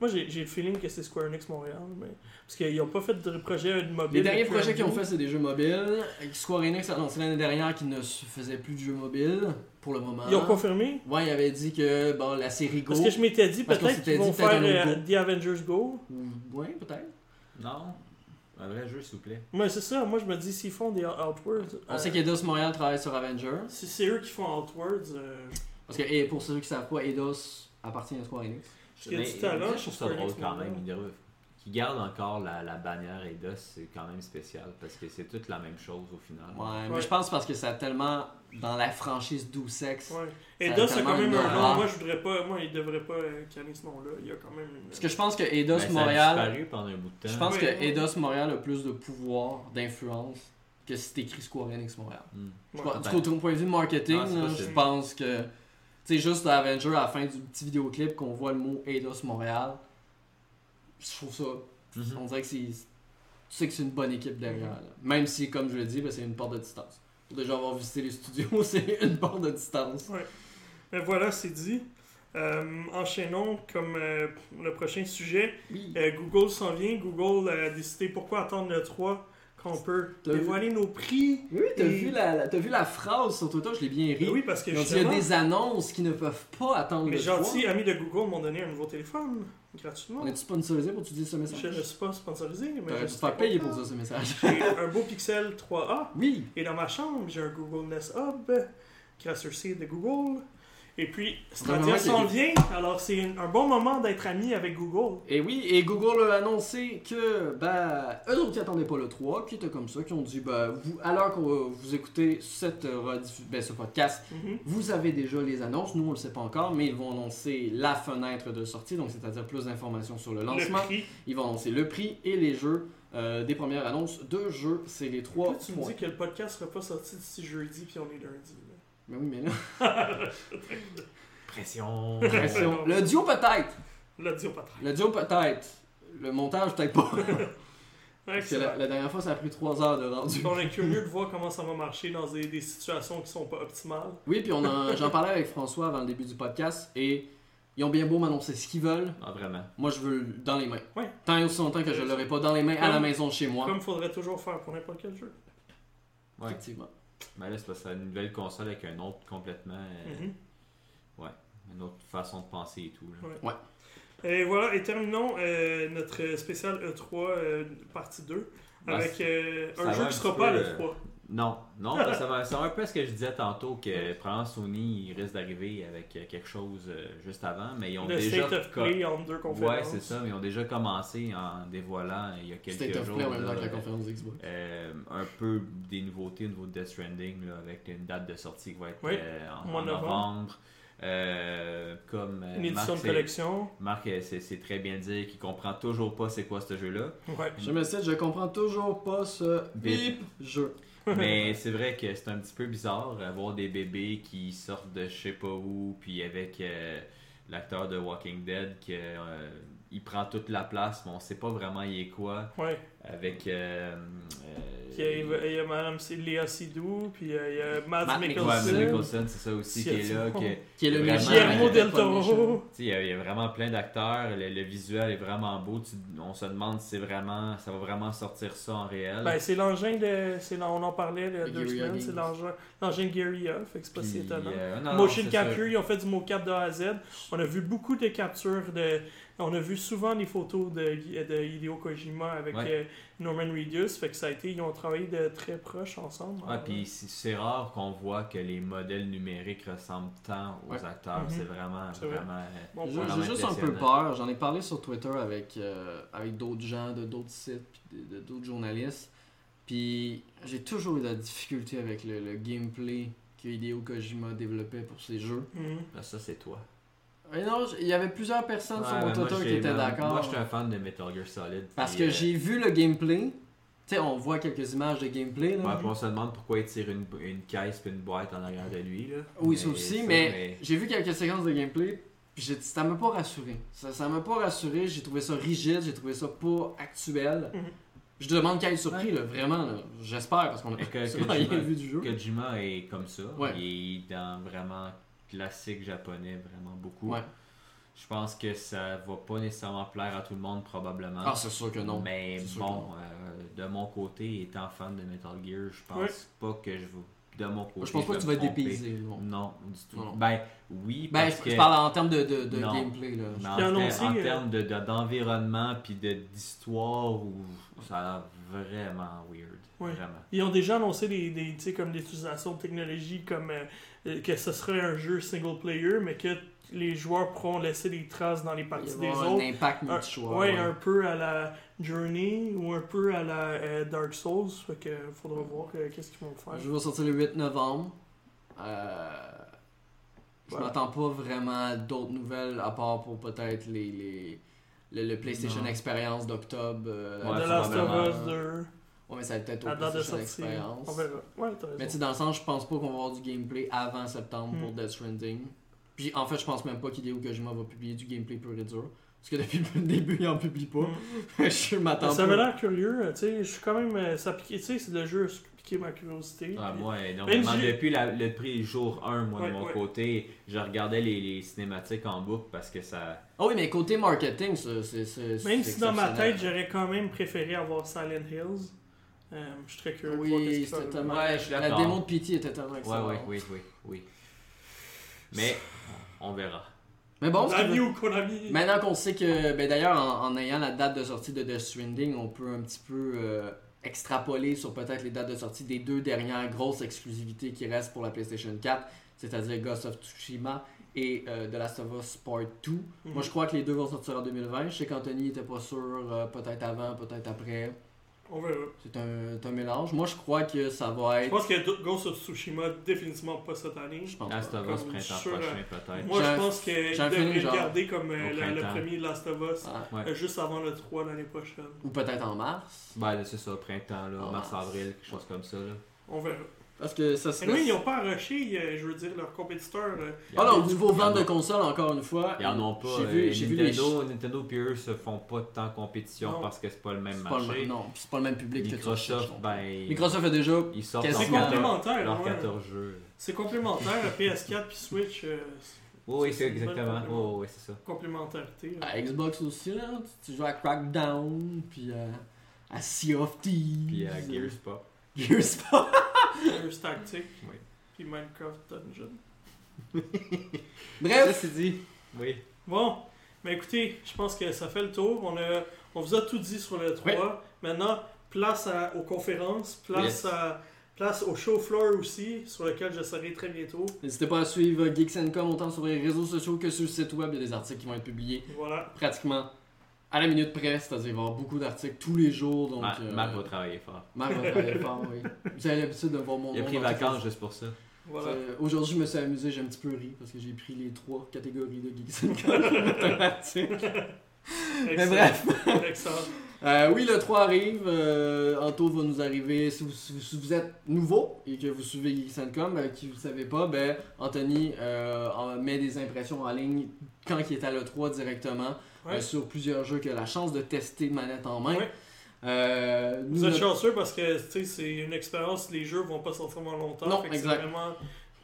Moi, j'ai j'ai le feeling que c'est Square Enix Montréal. Mais... Parce qu'ils n'ont pas fait de projet de mobile. Les derniers projets qu'ils ont fait, c'est des jeux mobiles. Square Enix a annoncé l'année dernière qu'ils ne faisaient plus de jeux mobiles pour le moment. Ils ont confirmé? Ouais, ils avaient dit que bon, la série Go. Parce que je m'étais dit, peut-être qu'ils vont faire euh, The Avengers Go. Ou- Ouais, peut-être. Non. Un vrai jeu, s'il vous plaît. Mais c'est ça, moi je me dis, s'ils font des Outwards. On euh, sait qu'Eidos Montréal travaille sur Avenger. Si c'est eux qui font Outwards, euh, Parce que, et pour ceux qui savent pas, Eidos appartient à Square Enix. Il y a Mais- du talent mais Je trouve ça drôle quand Montréal. même. Doivent- Qu'ils gardent encore la, la bannière Eidos, c'est quand même spécial parce que c'est toute la même chose au final. Ouais, mais je pense parce que ça a tellement dans la franchise doux sexe. ouais. Et a quand même un nom. Moi je voudrais pas, moi il devrait pas euh, canner ce nom-là. Il y a quand même une. Parce que je pense que Eidos Ben, ça a Montréal. disparu pendant un bout de temps. Je pense Ouais, que ouais. Eidos Montréal a plus de pouvoir, d'influence que si t'écris Square Enix Montréal. Hmm. Ouais. du coup, au point de vue marketing, Non, là, je pense que. Tu sais, juste à Avenger, à la fin du petit vidéoclip, qu'on voit le mot Eidos Montréal, je trouve ça. Mhm. On dirait que c'est. Tu sais que c'est une bonne équipe derrière. là. Même si, comme je le dis, ben, c'est une porte de distance. Pour déjà avoir visité les studios, c'est une porte de distance. Mais voilà, c'est dit. Euh, enchaînons comme euh, le prochain sujet. Oui. Euh, Google s'en vient. Google a décidé pourquoi attendre le 3 quand on peut dévoiler nos prix. Oui, t'as Et- vu, la, la- t'as vu la phrase sur Twitter, je l'ai bien ri. Ben oui, parce que dit, il y a justement, des annonces qui ne peuvent pas attendre mes gentils 3. amis de Google m'ont donné un nouveau téléphone gratuitement. On est-tu sponsorisé pour utiliser ce message? Je ne suis pas sponsorisé, mais T'aurais je dû suis te faire payer pour ça, ce message. J'ai un beau Pixel 3A. Oui! Et dans ma chambre, j'ai un Google Nest Hub, grâce au site de Google. Et puis, Stadia s'en vient, alors c'est un bon moment d'être ami avec Google. Et oui, et Google a annoncé que, ben, eux autres qui attendaient pas le 3, qui étaient comme ça, qui ont dit, ben, vous, alors que vous écoutez cette, ben, ce podcast, Mhm. vous avez déjà les annonces, nous on le sait pas encore, mais ils vont annoncer la fenêtre de sortie, donc c'est-à-dire plus d'informations sur le lancement. Le. Ils vont annoncer le prix et les jeux euh, des premières annonces de jeux, c'est les trois Là, tu me dis que le podcast sera pas sorti d'ici jeudi, puis on est lundi. Mais oui, mais là, Pression. pression. le duo peut-être, L'audio le duo peut-être, le montage peut-être pas. Parce que la, dernière fois ça a pris 3 heures de rendu. On est curieux de voir comment ça va marcher dans des, des situations qui sont pas optimales. Oui, puis j'en parlais avec François avant le début du podcast et ils ont bien beau m'annoncer ce qu'ils veulent. Ah, vraiment. Moi, je veux le dans les mains. Ouais. Tant et aussi longtemps que je l'aurai pas dans les mains à la maison chez moi. Comme faudrait toujours faire pour n'importe quel jeu. Ouais. Effectivement. Mais là, c'est parce que c'est une nouvelle console avec un autre complètement. euh, Mhm. Une autre façon de penser et tout. là. Ouais. Et voilà, et terminons euh, notre spécial E3 euh, partie 2 Ben, avec euh, un jeu un qui sera petit pas à peu, l'E3. Non, non, ça va, ça va un peu à ce que je disais tantôt, que probablement Sony il risque d'arriver avec euh, quelque chose euh, juste avant, mais ils ont Le déjà. State of co- Play en deux conférences. Ouais, c'est ça, mais ils ont déjà commencé en dévoilant il y a quelques State of jours. Play en même temps là, que la conférence Xbox. euh, un peu des nouveautés au niveau de Death Stranding là, avec une date de sortie qui va être Oui, euh, en, mois en de novembre. novembre. Euh, comme Une édition Marc, de c'est- collection. Marc, c'est c'est très bien dire qu'il comprend toujours pas c'est quoi ce jeu-là. Ouais. Je me cite, je comprends toujours pas ce Bip. bip jeu. Mais c'est vrai que c'est un petit peu bizarre avoir des bébés qui sortent de je sais pas où, puis avec euh, l'acteur de Walking Dead qui euh, il prend toute la place, mais on sait pas vraiment il est quoi. Ouais. Avec euh, euh, Il y a, il y a Madame Léa Seydoux, puis euh, il y a Matt Mikkelsen. mais Nicholson, c'est ça aussi qui est là. Bon. Qui est le. Guillermo del. Toro. Il y, a- il y a vraiment plein d'acteurs, le, le visuel est vraiment beau. Tu- on se demande si c'est vraiment, ça va vraiment sortir ça en réel. Ben, c'est l'engin de. on en parlait il y a De deux semaines. C'est l'engin, l'engin de fait que c'est pas si étonnant. euh, non, Motion capture, ça. ils ont fait du mocap de A à Z. On a vu beaucoup de captures de. On a vu souvent des photos de, de Hideo Kojima avec Ouais. euh, Norman Reedus. Fait que ça a été. Ils ont travaillé de très proche ensemble. Ouais, puis c'est- c'est rare qu'on voit que les modèles numériques ressemblent tant aux Ouais. acteurs. Mhm. C'est vraiment, C'est vrai. vraiment. euh, Bon, J'ai juste un peu peur. J'en ai parlé sur Twitter avec, euh, avec d'autres gens, de d'autres sites, puis de- de- d'autres journalistes. Puis j'ai toujours eu de la difficulté avec le, le gameplay que Hideo Kojima développait pour ses jeux. Mhm. Ben, ça, c'est toi. Et non, il y avait plusieurs personnes sur Ouais, mon qui étaient d'accord. Moi, je suis un fan de Metal Gear Solid. Parce que euh, j'ai vu le gameplay. Tu sais, on voit quelques images de gameplay. Là. Ouais, puis on se demande pourquoi il tire une, une caisse puis une boîte en arrière de lui. Là. Oui, ça aussi, mais, mais- j'ai vu quelques séquences de gameplay, puis j'ai- ça m'a pas rassuré. Ça ça m'a pas rassuré, j'ai trouvé ça rigide, j'ai trouvé ça pas actuel. Mhm. Je demande qu'elle est surpris, là, vraiment, là. j'espère, parce qu'on a Et que- que rien vu du jeu. Kojima est comme ça. Ouais. Il est dans vraiment classique japonais, vraiment beaucoup. Ouais. Je pense que ça va pas nécessairement plaire à tout le monde, probablement. Ah, c'est sûr que non. Mais bon, non. euh, de mon côté, étant fan de Metal Gear, je pense Ouais. pas que je vais. De mon côté. je pense pas que tu vas être dépaysé. non. Non, du tout. Non. Ben, oui, Ben, parce je, que. je parle en termes de, de, gameplay. Là. Mais en, annoncé, euh, termes de- de- d'environnement puis d'histoire, où ça a l'air vraiment weird. Ouais. Vraiment. Ils ont déjà annoncé des, des, tu sais, comme l'utilisation de technologies comme euh, que ce serait un jeu single player, mais que les joueurs pourront laisser des traces dans les parties y des avoir autres. un impact Un- multi-joueur. ouais, ouais. un peu à la Journey ou un peu à la euh, Dark Souls. Fait que faudra voir euh, qu'est-ce qu'ils vont faire. Le jeu va sortir le 8 novembre. Euh, je m'attends pas vraiment à d'autres nouvelles à part pour peut-être les, les, le, le PlayStation Non. Experience d'octobre. euh, Ouais, The Last of. Us 2, Ouais, mais ça va peut-être au. On verra. Ouais, Mais tu sais, dans le sens, je pense pas qu'on va avoir du gameplay avant septembre pour Hmm. Death Stranding. Puis en fait, je pense même pas qu'Hideo Kojima va publier du gameplay pur et dur. Parce que depuis le début, il en publie pas. Mm. je m'attends Ça pas. avait l'air curieux, tu sais, je suis quand même, euh, ça piquait, tu sais, c'est le jeu a piqué ma curiosité. Ah, puis- moi, énormément. Depuis la- le prix jour 1, moi, Ouais, de mon ouais. côté, je regardais les, les cinématiques en boucle parce que ça. Ah oui, mais côté marketing, ça, c'est. c'est- Même si dans ma tête, j'aurais quand même préféré avoir Silent Hills. Euh, je suis très curieux de voir qu'est-ce Oui, tellement. Ouais, je la d'accord. démo de PT était tellement excellente. ouais, oui, oui, oui. Mais on verra. Mais bon, Konami. Maintenant qu'on sait que, ben d'ailleurs, en, en ayant la date de sortie de Death Stranding, on peut un petit peu euh, extrapoler sur peut-être les dates de sortie des deux dernières grosses exclusivités qui restent pour la PlayStation 4, c'est-à-dire Ghost of Tsushima et euh, The Last of Us Part 2. Mhm. Moi, je crois que les deux vont sortir en 2020. Je sais qu'Anthony était pas sûr, euh, peut-être avant, peut-être après. On verra. C'est un, mélange. Moi, je crois que ça va Je être. pense que Ghost of Tsushima, définitivement pas cette année. Je pense Last pas. of Us, printemps sûr, prochain, euh, peut-être. Moi, J'ai je pense qu'il devrait feeling le genre- garder comme euh, la- le premier Last of Us, Ah. Ouais. euh, juste avant le 3 l'année prochaine. Ou peut-être en mars. Ben, c'est ça, printemps, là, Ah. mars-avril, quelque chose comme ça. Là. On verra. Parce que ça Mais serait. oui, ils n'ont pas rushé, euh, je veux dire, leurs compétiteurs. euh, Ah non, au niveau vente en de ont- console, encore une fois. Ils en ont pas. J'ai euh, vu, j'ai vu les Nintendo, Nintendo et eux se font pas tant compétition Non. parce que c'est pas le même C'est pas le marché. même, non, puis c'est pas le même public que tu Microsoft, recherches, non. ben. Microsoft a déjà. Ils sortent leurs complémentaire. leurs ouais. 14 jeux. C'est complémentaire à PS4 puis Switch. euh, Oui, C'est exactement. complément- Oui, c'est ça. complémentarité. là. À Xbox aussi, là. Tu, tu joues à Crackdown, puis à Sea of Thieves. Puis à Gears Pop. Gears pas. Gears Tactic. Oui. Puis Minecraft Dungeon. Bref, c'est dit. Oui. Bon, mais écoutez, je pense que ça fait le tour. On, a, on vous a tout dit sur le 3. Maintenant, place à- aux conférences, place, Yes. à, place au show floor aussi, sur lequel je serai très bientôt. n'hésitez pas à suivre Geeks Com autant sur les réseaux sociaux que sur le site web. Il y a des articles qui vont être publiés Voilà. pratiquement à la minute près, c'est-à-dire il va y avoir beaucoup d'articles tous les jours. Donc, Ma- euh, Marc va travailler fort. Marc va travailler fort, oui. Vous avez l'habitude de voir mon Il a pris vacances juste pour ça. Voilà. Euh, Aujourd'hui, je me suis amusé, j'ai un petit peu ri parce que j'ai pris les trois catégories de Geeks. Mais bref. Excellent. Euh, oui, le 3 arrive. Euh, Anto va nous arriver. Si vous, si vous- si vous êtes nouveau et que vous suivez Geeks.com, euh, qui vous ne savez pas, ben, Anthony euh, met des impressions en ligne quand il est à l'E3 directement Ouais. euh, sur plusieurs jeux qu'il a la chance de tester manette en main. Ouais. Euh, Vous nous, êtes notre- chanceux parce que c'est une expérience, les jeux vont pas sortir pendant longtemps. Non, c'est vraiment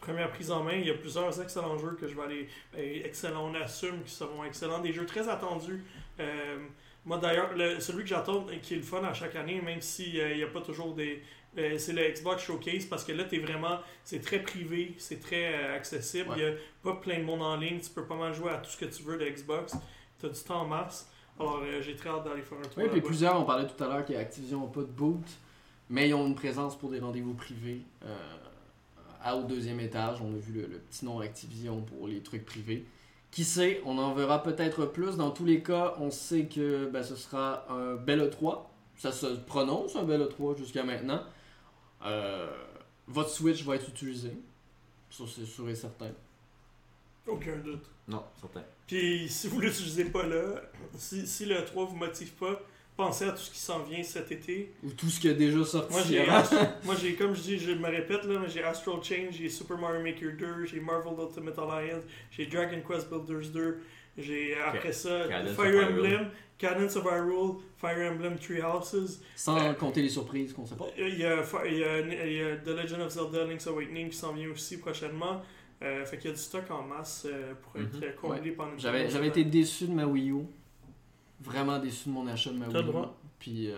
première prise en main. Il y a plusieurs excellents jeux que je vais aller. ben, excellents, on assume qu'ils seront excellents. Des jeux très attendus. Euh, moi d'ailleurs, le- celui que j'attends et qui est le fun à chaque année, même s'il n'y a pas toujours des. euh, c'est le Xbox Showcase parce que là, t'es vraiment. C'est très privé, c'est très accessible. Ouais. Il n'y a pas plein de monde en ligne. Tu peux pas mal jouer à tout ce que tu veux de Xbox. Tu as du temps en masse. Alors, euh, j'ai très hâte d'aller faire un tour. Oui, puis plusieurs, on parlait tout à l'heure qu'Activision n'a pas de boot, mais ils ont une présence pour des rendez-vous privés. Euh, à, au deuxième étage, on a vu le, le petit nom Activision pour les trucs privés. Qui sait, on en verra peut-être plus. Dans tous les cas, on sait que ben, ce sera un bel E3. Ça se prononce un bel E3 jusqu'à maintenant. Euh, votre Switch va être utilisé. Ça, c'est sûr et certain. Aucun doute. Non, certain. Puis si vous l'utilisez pas là, si, si le 3 vous motive pas, pensez à tout ce qui s'en vient cet été. Ou tout ce qui a déjà sorti. Moi j'ai, avant. moi j'ai comme je dis, je me répète là, mais j'ai Astral Chain, j'ai Super Mario Maker 2, j'ai Marvel Ultimate Alliance, j'ai Dragon Quest Builders 2, j'ai après ça Cadence Fire. Emblem, Cadence of Hyrule, Fire Emblem Three Houses. Sans compter les surprises qu'on sait pas. Il y, a, Fi- il, y a, il y a The Legend of Zelda Link's Awakening qui s'en vient aussi prochainement. Euh, fait qu'il y a du stock en masse euh, pour être Mhm. euh, comblé pendant une J'avais, été déçu de ma Wii U. Vraiment déçu de mon achat de ma Wii U. droit. Puis euh,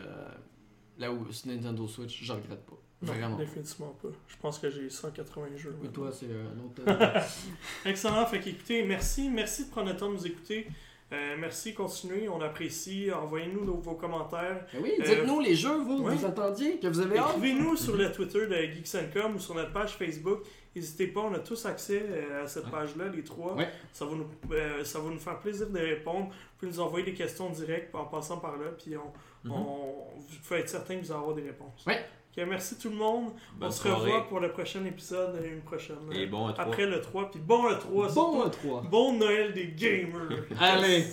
là où sur Nintendo Switch, je regrette pas. Non, Vraiment. définitivement pas. Je pense que j'ai 180 jeux. Et maintenant. toi, c'est un autre. Excellent. Fait qu'écoutez, merci. Merci de prendre le temps de nous écouter. Euh, merci, continuez. On apprécie. Envoyez-nous vos commentaires. Ben oui, Euh, dites-nous les jeux, vous, ouais. vous attendiez, que vous avez hâte. Écrivez-nous sur le Twitter de Geeks ou sur notre page Facebook. N'hésitez pas, on a tous accès euh, à cette Ouais. page-là, les trois. Ouais. Ça, va nous, euh, ça va nous faire plaisir de répondre. Vous pouvez nous envoyer des questions directes en passant par là. Puis on, on- vous pouvez être certain que vous allez avoir des réponses. Ouais. Merci tout le monde. Bonne on se soirée. revoit pour le prochain épisode une prochaine. Et bon, toi. Après le 3. Puis bon le 3. Bon surtout. à 3. Bon Noël des gamers. Allez,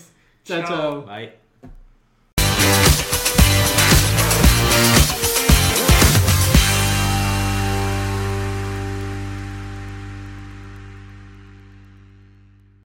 ciao ciao. Bye.